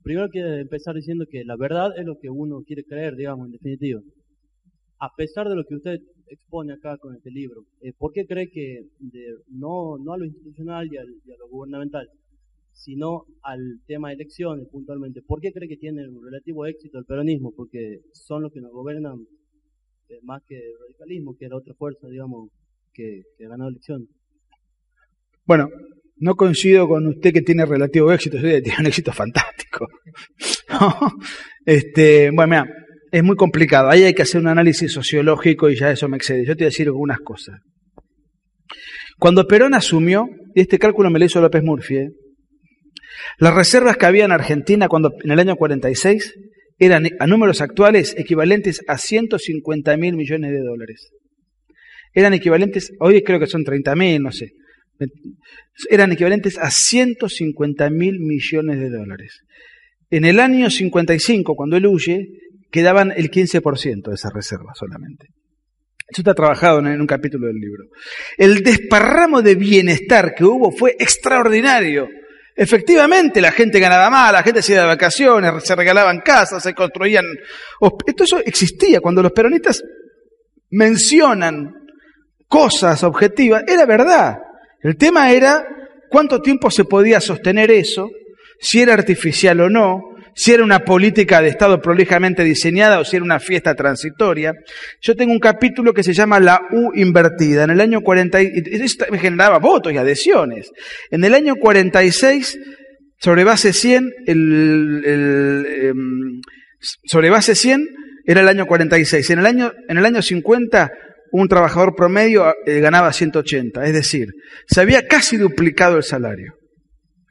primero quiero empezar diciendo que la verdad es lo que uno quiere creer, digamos, en definitiva. A pesar de lo que usted expone acá con este libro, eh, ¿por qué cree que no, no a lo institucional y, a lo gubernamental, sino al tema de elecciones puntualmente. ¿Por qué cree que tiene un relativo éxito el peronismo? Porque son los que nos gobiernan eh, más que el radicalismo, que la otra fuerza, digamos, que, ha ganado elecciones. Bueno, no coincido con usted que tiene relativo éxito, tiene un éxito fantástico. este, bueno, mira, es muy complicado. Ahí hay que hacer un análisis sociológico y ya eso me excede. Yo te voy a decir algunas cosas. Cuando Perón asumió, y este cálculo me lo hizo López Murphy, ¿eh? las reservas que había en Argentina cuando, en el año 46 eran a números actuales equivalentes a 150 mil millones de dólares. Eran equivalentes, hoy creo que son 30 mil, no sé eran equivalentes a 150 mil millones de dólares. En el año 55, cuando él huye, quedaban el 15% de esa reserva solamente. Eso está trabajado en un capítulo del libro. El desparramo de bienestar que hubo fue extraordinario. Efectivamente, la gente ganaba más, la gente se iba de vacaciones, se regalaban casas, se construían... Esto eso existía. Cuando los peronistas mencionan cosas objetivas, era verdad. El tema era cuánto tiempo se podía sostener eso, si era artificial o no, si era una política de Estado prolijamente diseñada o si era una fiesta transitoria. Yo tengo un capítulo que se llama La U invertida. En el año 40, esto me generaba votos y adhesiones. En el año 46, sobre base 100, el, em, sobre base 100 era el año 46. En el año, en el año 50 un trabajador promedio eh, ganaba 180, es decir, se había casi duplicado el salario,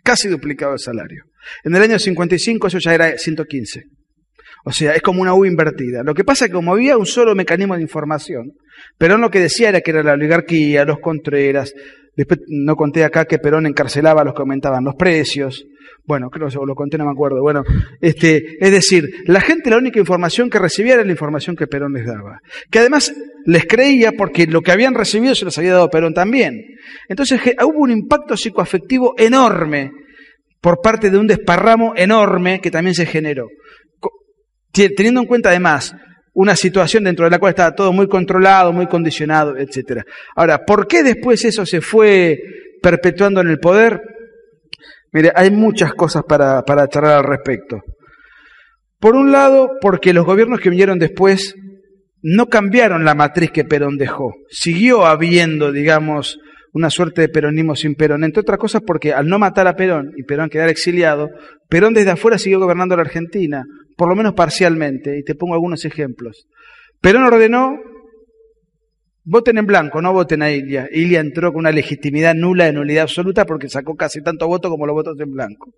casi duplicado el salario. En el año 55 eso ya era 115. O sea, es como una U invertida. Lo que pasa es que como había un solo mecanismo de información, Perón lo que decía era que era la oligarquía, los contreras, después no conté acá que Perón encarcelaba a los que aumentaban los precios, bueno, creo que lo conté, no me acuerdo. Bueno, este, es decir, la gente la única información que recibía era la información que Perón les daba. Que además les creía porque lo que habían recibido se los había dado Perón también. Entonces hubo un impacto psicoafectivo enorme por parte de un desparramo enorme que también se generó. Teniendo en cuenta además una situación dentro de la cual estaba todo muy controlado, muy condicionado, etc. Ahora, ¿por qué después eso se fue perpetuando en el poder? Mire, hay muchas cosas para, para charlar al respecto. Por un lado, porque los gobiernos que vinieron después no cambiaron la matriz que Perón dejó. Siguió habiendo, digamos, una suerte de peronismo sin Perón. Entre otras cosas porque al no matar a Perón y Perón quedar exiliado, Perón desde afuera siguió gobernando la Argentina, por lo menos parcialmente, y te pongo algunos ejemplos. Perón ordenó Voten en blanco, no voten a Ilia. Ilia entró con una legitimidad nula de nulidad absoluta porque sacó casi tanto voto como los votos en blanco.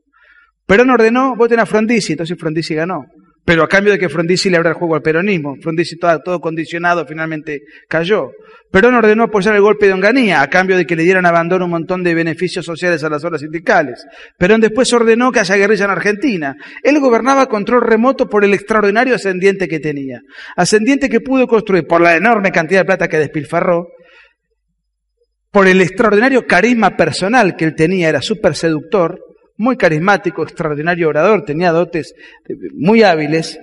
Perón ordenó, voten a Frondizi, entonces Frondizi ganó. Pero a cambio de que Frondizi le abra el juego al peronismo. Frondizi todo, todo condicionado finalmente cayó. Perón ordenó apoyar el golpe de Onganía a cambio de que le dieran abandono un montón de beneficios sociales a las horas sindicales. Perón después ordenó que haya guerrilla en Argentina. Él gobernaba control remoto por el extraordinario ascendiente que tenía. Ascendiente que pudo construir por la enorme cantidad de plata que despilfarró, por el extraordinario carisma personal que él tenía, era súper seductor, muy carismático, extraordinario orador, tenía dotes eh, muy hábiles,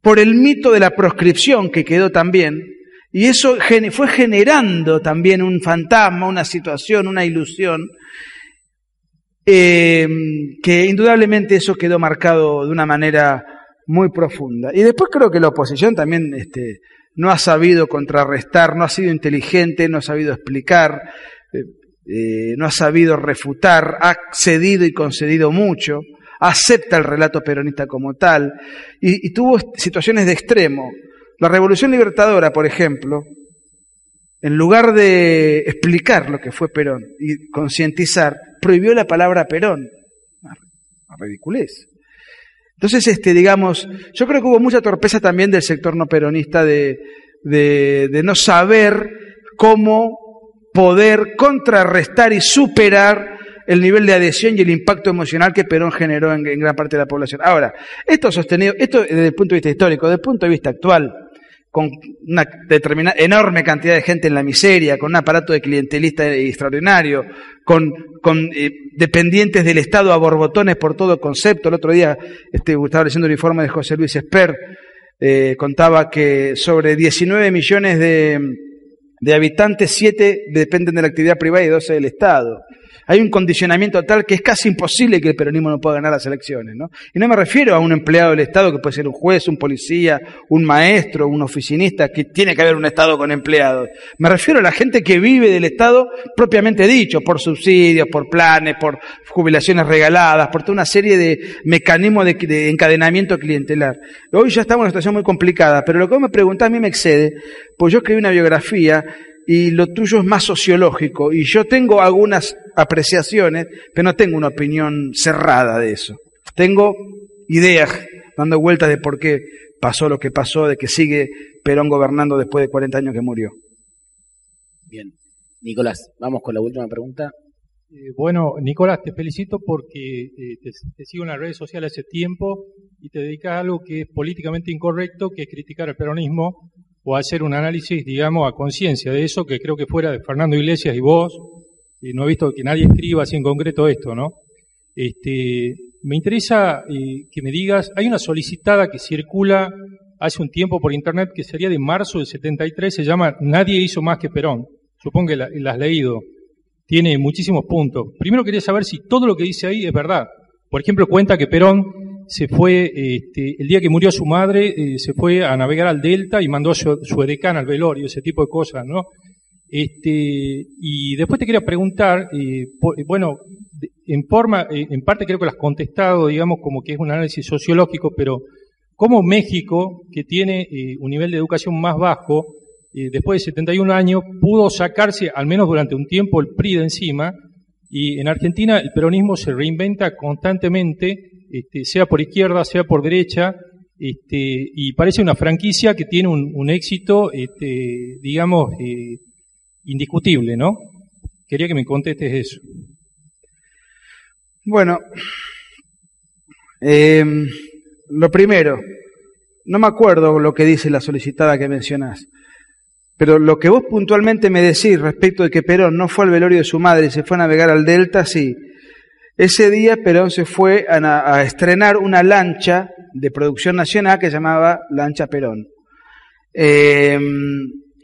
por el mito de la proscripción que quedó también, Y eso fue generando también un fantasma, una situación, una ilusión, eh, que indudablemente eso quedó marcado de una manera muy profunda. Y después creo que la oposición también este, no ha sabido contrarrestar, no ha sido inteligente, no ha sabido explicar, eh, eh, no ha sabido refutar, ha cedido y concedido mucho, acepta el relato peronista como tal, y, tuvo situaciones de extremo. La Revolución Libertadora, por ejemplo, en lugar de explicar lo que fue Perón y concientizar, prohibió la palabra Perón. Una ridiculez. Entonces, este, digamos, yo creo que hubo mucha torpeza también del sector no peronista de no saber cómo poder contrarrestar y superar el nivel de adhesión y el impacto emocional que Perón generó en, gran parte de la población. Ahora, esto sostenido, esto desde el punto de vista histórico, desde el punto de vista actual, con una enorme cantidad de gente en la miseria, con un aparato de clientelista extraordinario, con, eh, dependientes del Estado a borbotones por todo concepto. El otro día este, estaba leyendo el informe de José Luis Esper, eh, contaba que sobre 19 millones de, de habitantes, 7 dependen de la actividad privada y 12 del Estado. Hay un condicionamiento tal que es casi imposible que el peronismo no pueda ganar las elecciones. ¿no? Y no me refiero a un empleado del Estado que puede ser un juez, un policía, un maestro, un oficinista, que tiene que haber un Estado con empleados. Me refiero a la gente que vive del Estado propiamente dicho, por subsidios, por planes, por jubilaciones regaladas, por toda una serie de mecanismos de, encadenamiento clientelar. Hoy ya estamos en una situación muy complicada, pero lo que vos me preguntás a mí me excede, pues yo escribí una biografía y lo tuyo es más sociológico y yo tengo algunas apreciaciones, pero no tengo una opinión cerrada de eso. Tengo ideas dando vueltas de por qué pasó lo que pasó, de que sigue Perón gobernando después de 40 años que murió. Bien. Nicolás, vamos con la última pregunta. Eh, bueno, Nicolás, te felicito porque eh, te, sigo en las redes sociales hace tiempo y te dedicas a algo que es políticamente incorrecto, que es criticar el peronismo o hacer un análisis, digamos, a conciencia de eso, que creo que fuera de Fernando Iglesias y vos, y no he visto que nadie escriba así en concreto esto, ¿no? Este, me interesa eh, que me digas, hay una solicitada que circula hace un tiempo por internet que sería de marzo del 73, se llama Nadie hizo más que Perón. Supongo que la, la has leído. Tiene muchísimos puntos. Primero quería saber si todo lo que dice ahí es verdad. Por ejemplo, cuenta que Perón se fue, este, el día que murió su madre, eh, se fue a navegar al Delta y mandó su, su edecán al velorio, ese tipo de cosas, ¿no? Este, y después te quería preguntar, eh, bueno, en forma, eh, en parte creo que lo has contestado, digamos, como que es un análisis sociológico, pero ¿cómo México, que tiene un nivel de educación más bajo, después de 71 años, pudo sacarse, al menos durante un tiempo, el PRI de encima, y en Argentina el peronismo se reinventa constantemente este, sea por izquierda, sea por derecha, este, y parece una franquicia que tiene un, éxito, este, digamos, eh, indiscutible, ¿no? Quería que me contestes eso. Bueno, em, lo primero, no me acuerdo lo que dice la solicitada que mencionás, pero lo que vos puntualmente me decís respecto de que Perón no fue al velorio de su madre y se fue a navegar al Delta, sí, ese día Perón se fue a, estrenar una lancha de producción nacional que se llamaba Lancha Perón. Em,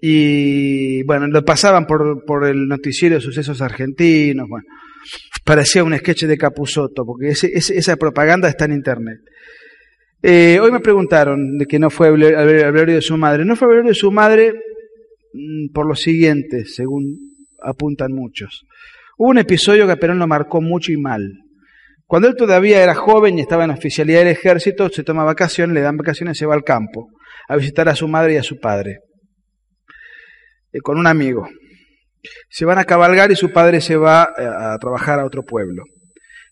y bueno, lo pasaban por, el noticiero de sucesos argentinos, bueno, parecía un sketch de Capusoto, porque esa propaganda está en internet. Eh, hoy me preguntaron de que no fue al velorio de su madre. No fue al velorio de su madre mm, por lo siguiente, según apuntan muchos. Hubo un episodio que a Perón lo marcó mucho y mal. Cuando él todavía era joven y estaba en oficialidad del ejército, se toma vacaciones, le dan vacaciones se va al campo a visitar a su madre y a su padre, eh, con un amigo. Se van a cabalgar y su padre se va eh, a trabajar a otro pueblo.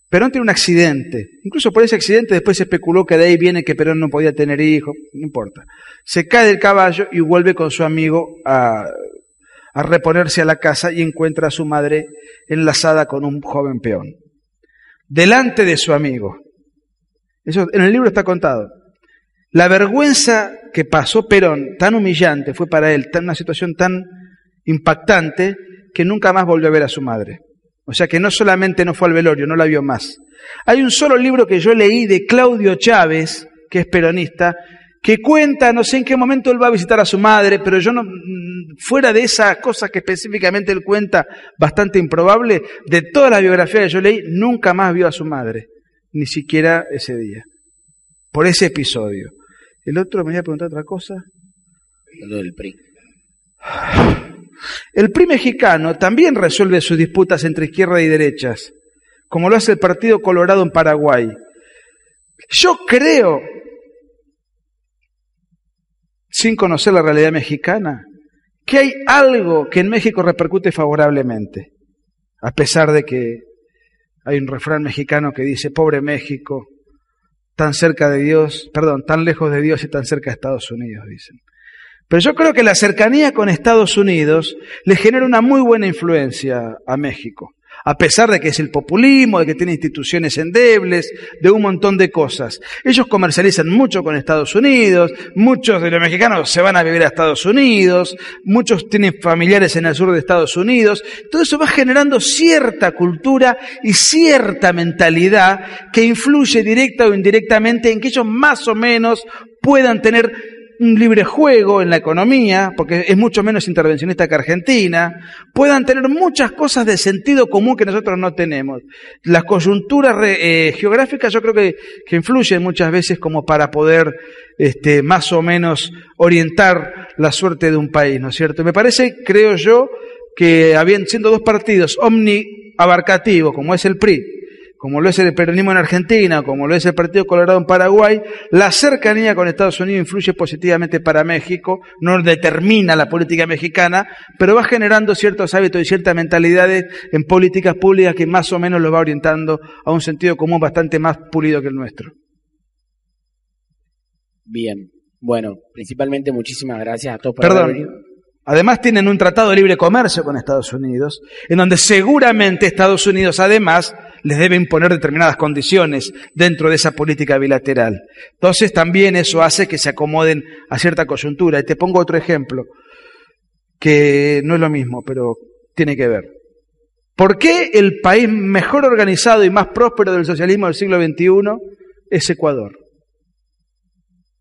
Perón tiene un accidente. Incluso por ese accidente después se especuló que de ahí viene que Perón no podía tener hijos. No importa. Se cae del caballo y vuelve con su amigo a a reponerse a la casa y encuentra a su madre enlazada con un joven peón. Delante de su amigo. Eso en el libro está contado. La vergüenza que pasó Perón, tan humillante, fue para él, tan, una situación tan impactante, que nunca más volvió a ver a su madre. O sea que no solamente no fue al velorio, no la vio más. Hay un solo libro que yo leí de Claudio Chávez, que es peronista, que cuenta, no sé en qué momento él va a visitar a su madre, pero yo no, mm, fuera de esas cosas que específicamente él cuenta, bastante improbable, de toda la biografía que yo leí, nunca más vio a su madre, ni siquiera ese día, por ese episodio. El otro me iba a preguntar otra cosa. Lo del PRI. El PRI mexicano también resuelve sus disputas entre izquierda y derechas, como lo hace el Partido Colorado en Paraguay. Yo creo, sin conocer la realidad mexicana, que hay algo que en México repercute favorablemente, a pesar de que hay un refrán mexicano que dice, pobre México, tan cerca de Dios, perdón, tan lejos de Dios y tan cerca de Estados Unidos, dicen. Pero yo creo que la cercanía con Estados Unidos le genera una muy buena influencia a México, a pesar de que es el populismo, de que tiene instituciones endebles, de un montón de cosas. Ellos comercializan mucho con Estados Unidos, muchos de los mexicanos se van a vivir a Estados Unidos, muchos tienen familiares en el sur de Estados Unidos. Todo eso va generando cierta cultura y cierta mentalidad que influye directa o indirectamente en que ellos más o menos puedan tener un libre juego en la economía, porque es mucho menos intervencionista que Argentina, puedan tener muchas cosas de sentido común que nosotros no tenemos. Las coyunturas eh, geográficas yo creo que, que, influyen muchas veces como para poder este, más o menos orientar la suerte de un país, ¿no es cierto? Me parece, creo yo, que habiendo, siendo dos partidos omni abarcativos, como es el PRI, como lo es el peronismo en Argentina, como lo es el Partido Colorado en Paraguay, la cercanía con Estados Unidos influye positivamente para México, no determina la política mexicana, pero va generando ciertos hábitos y ciertas mentalidades en políticas públicas que más o menos lo va orientando a un sentido común bastante más pulido que el nuestro. Bien, bueno, principalmente muchísimas gracias a todos por Perdón. Además tienen un tratado de libre comercio con Estados Unidos, en donde seguramente Estados Unidos además les debe imponer determinadas condiciones dentro de esa política bilateral. Entonces también eso hace que se acomoden a cierta coyuntura. Y te pongo otro ejemplo, que no es lo mismo, pero tiene que ver. ¿Por qué el país mejor organizado y más próspero del socialismo del siglo XXI es Ecuador?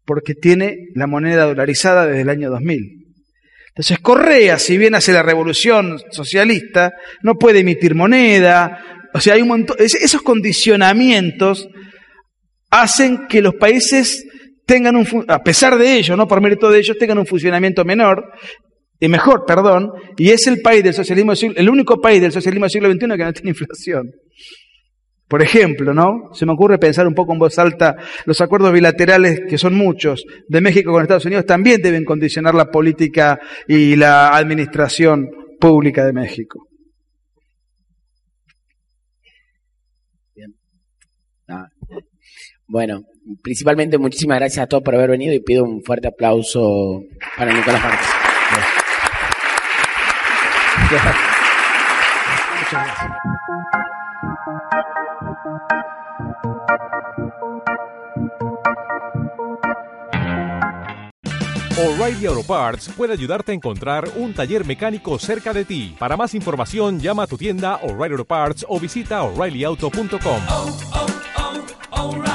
Porque tiene la moneda dolarizada desde el año 2000. Entonces Correa, si bien hace la revolución socialista, no puede emitir moneda, o sea, hay un montón, esos condicionamientos hacen que los países tengan un, a pesar de ello, no por mérito de ellos, tengan un funcionamiento menor, y mejor, perdón, y es el país del socialismo, el único país del socialismo del siglo XXI que no tiene inflación. Por ejemplo, ¿no? Se me ocurre pensar un poco en voz alta, los acuerdos bilaterales, que son muchos, de México con Estados Unidos, también deben condicionar la política y la administración pública de México. Bueno, principalmente muchísimas gracias a todos por haber venido y pido un fuerte aplauso para Nicolás Márquez. Muchas gracias. O'Reilly Auto Parts puede ayudarte a encontrar un taller mecánico cerca de ti. Para más información, llama a tu tienda O'Reilly Auto Parts o visita oreillyauto.com. O'Reilly Auto Parts.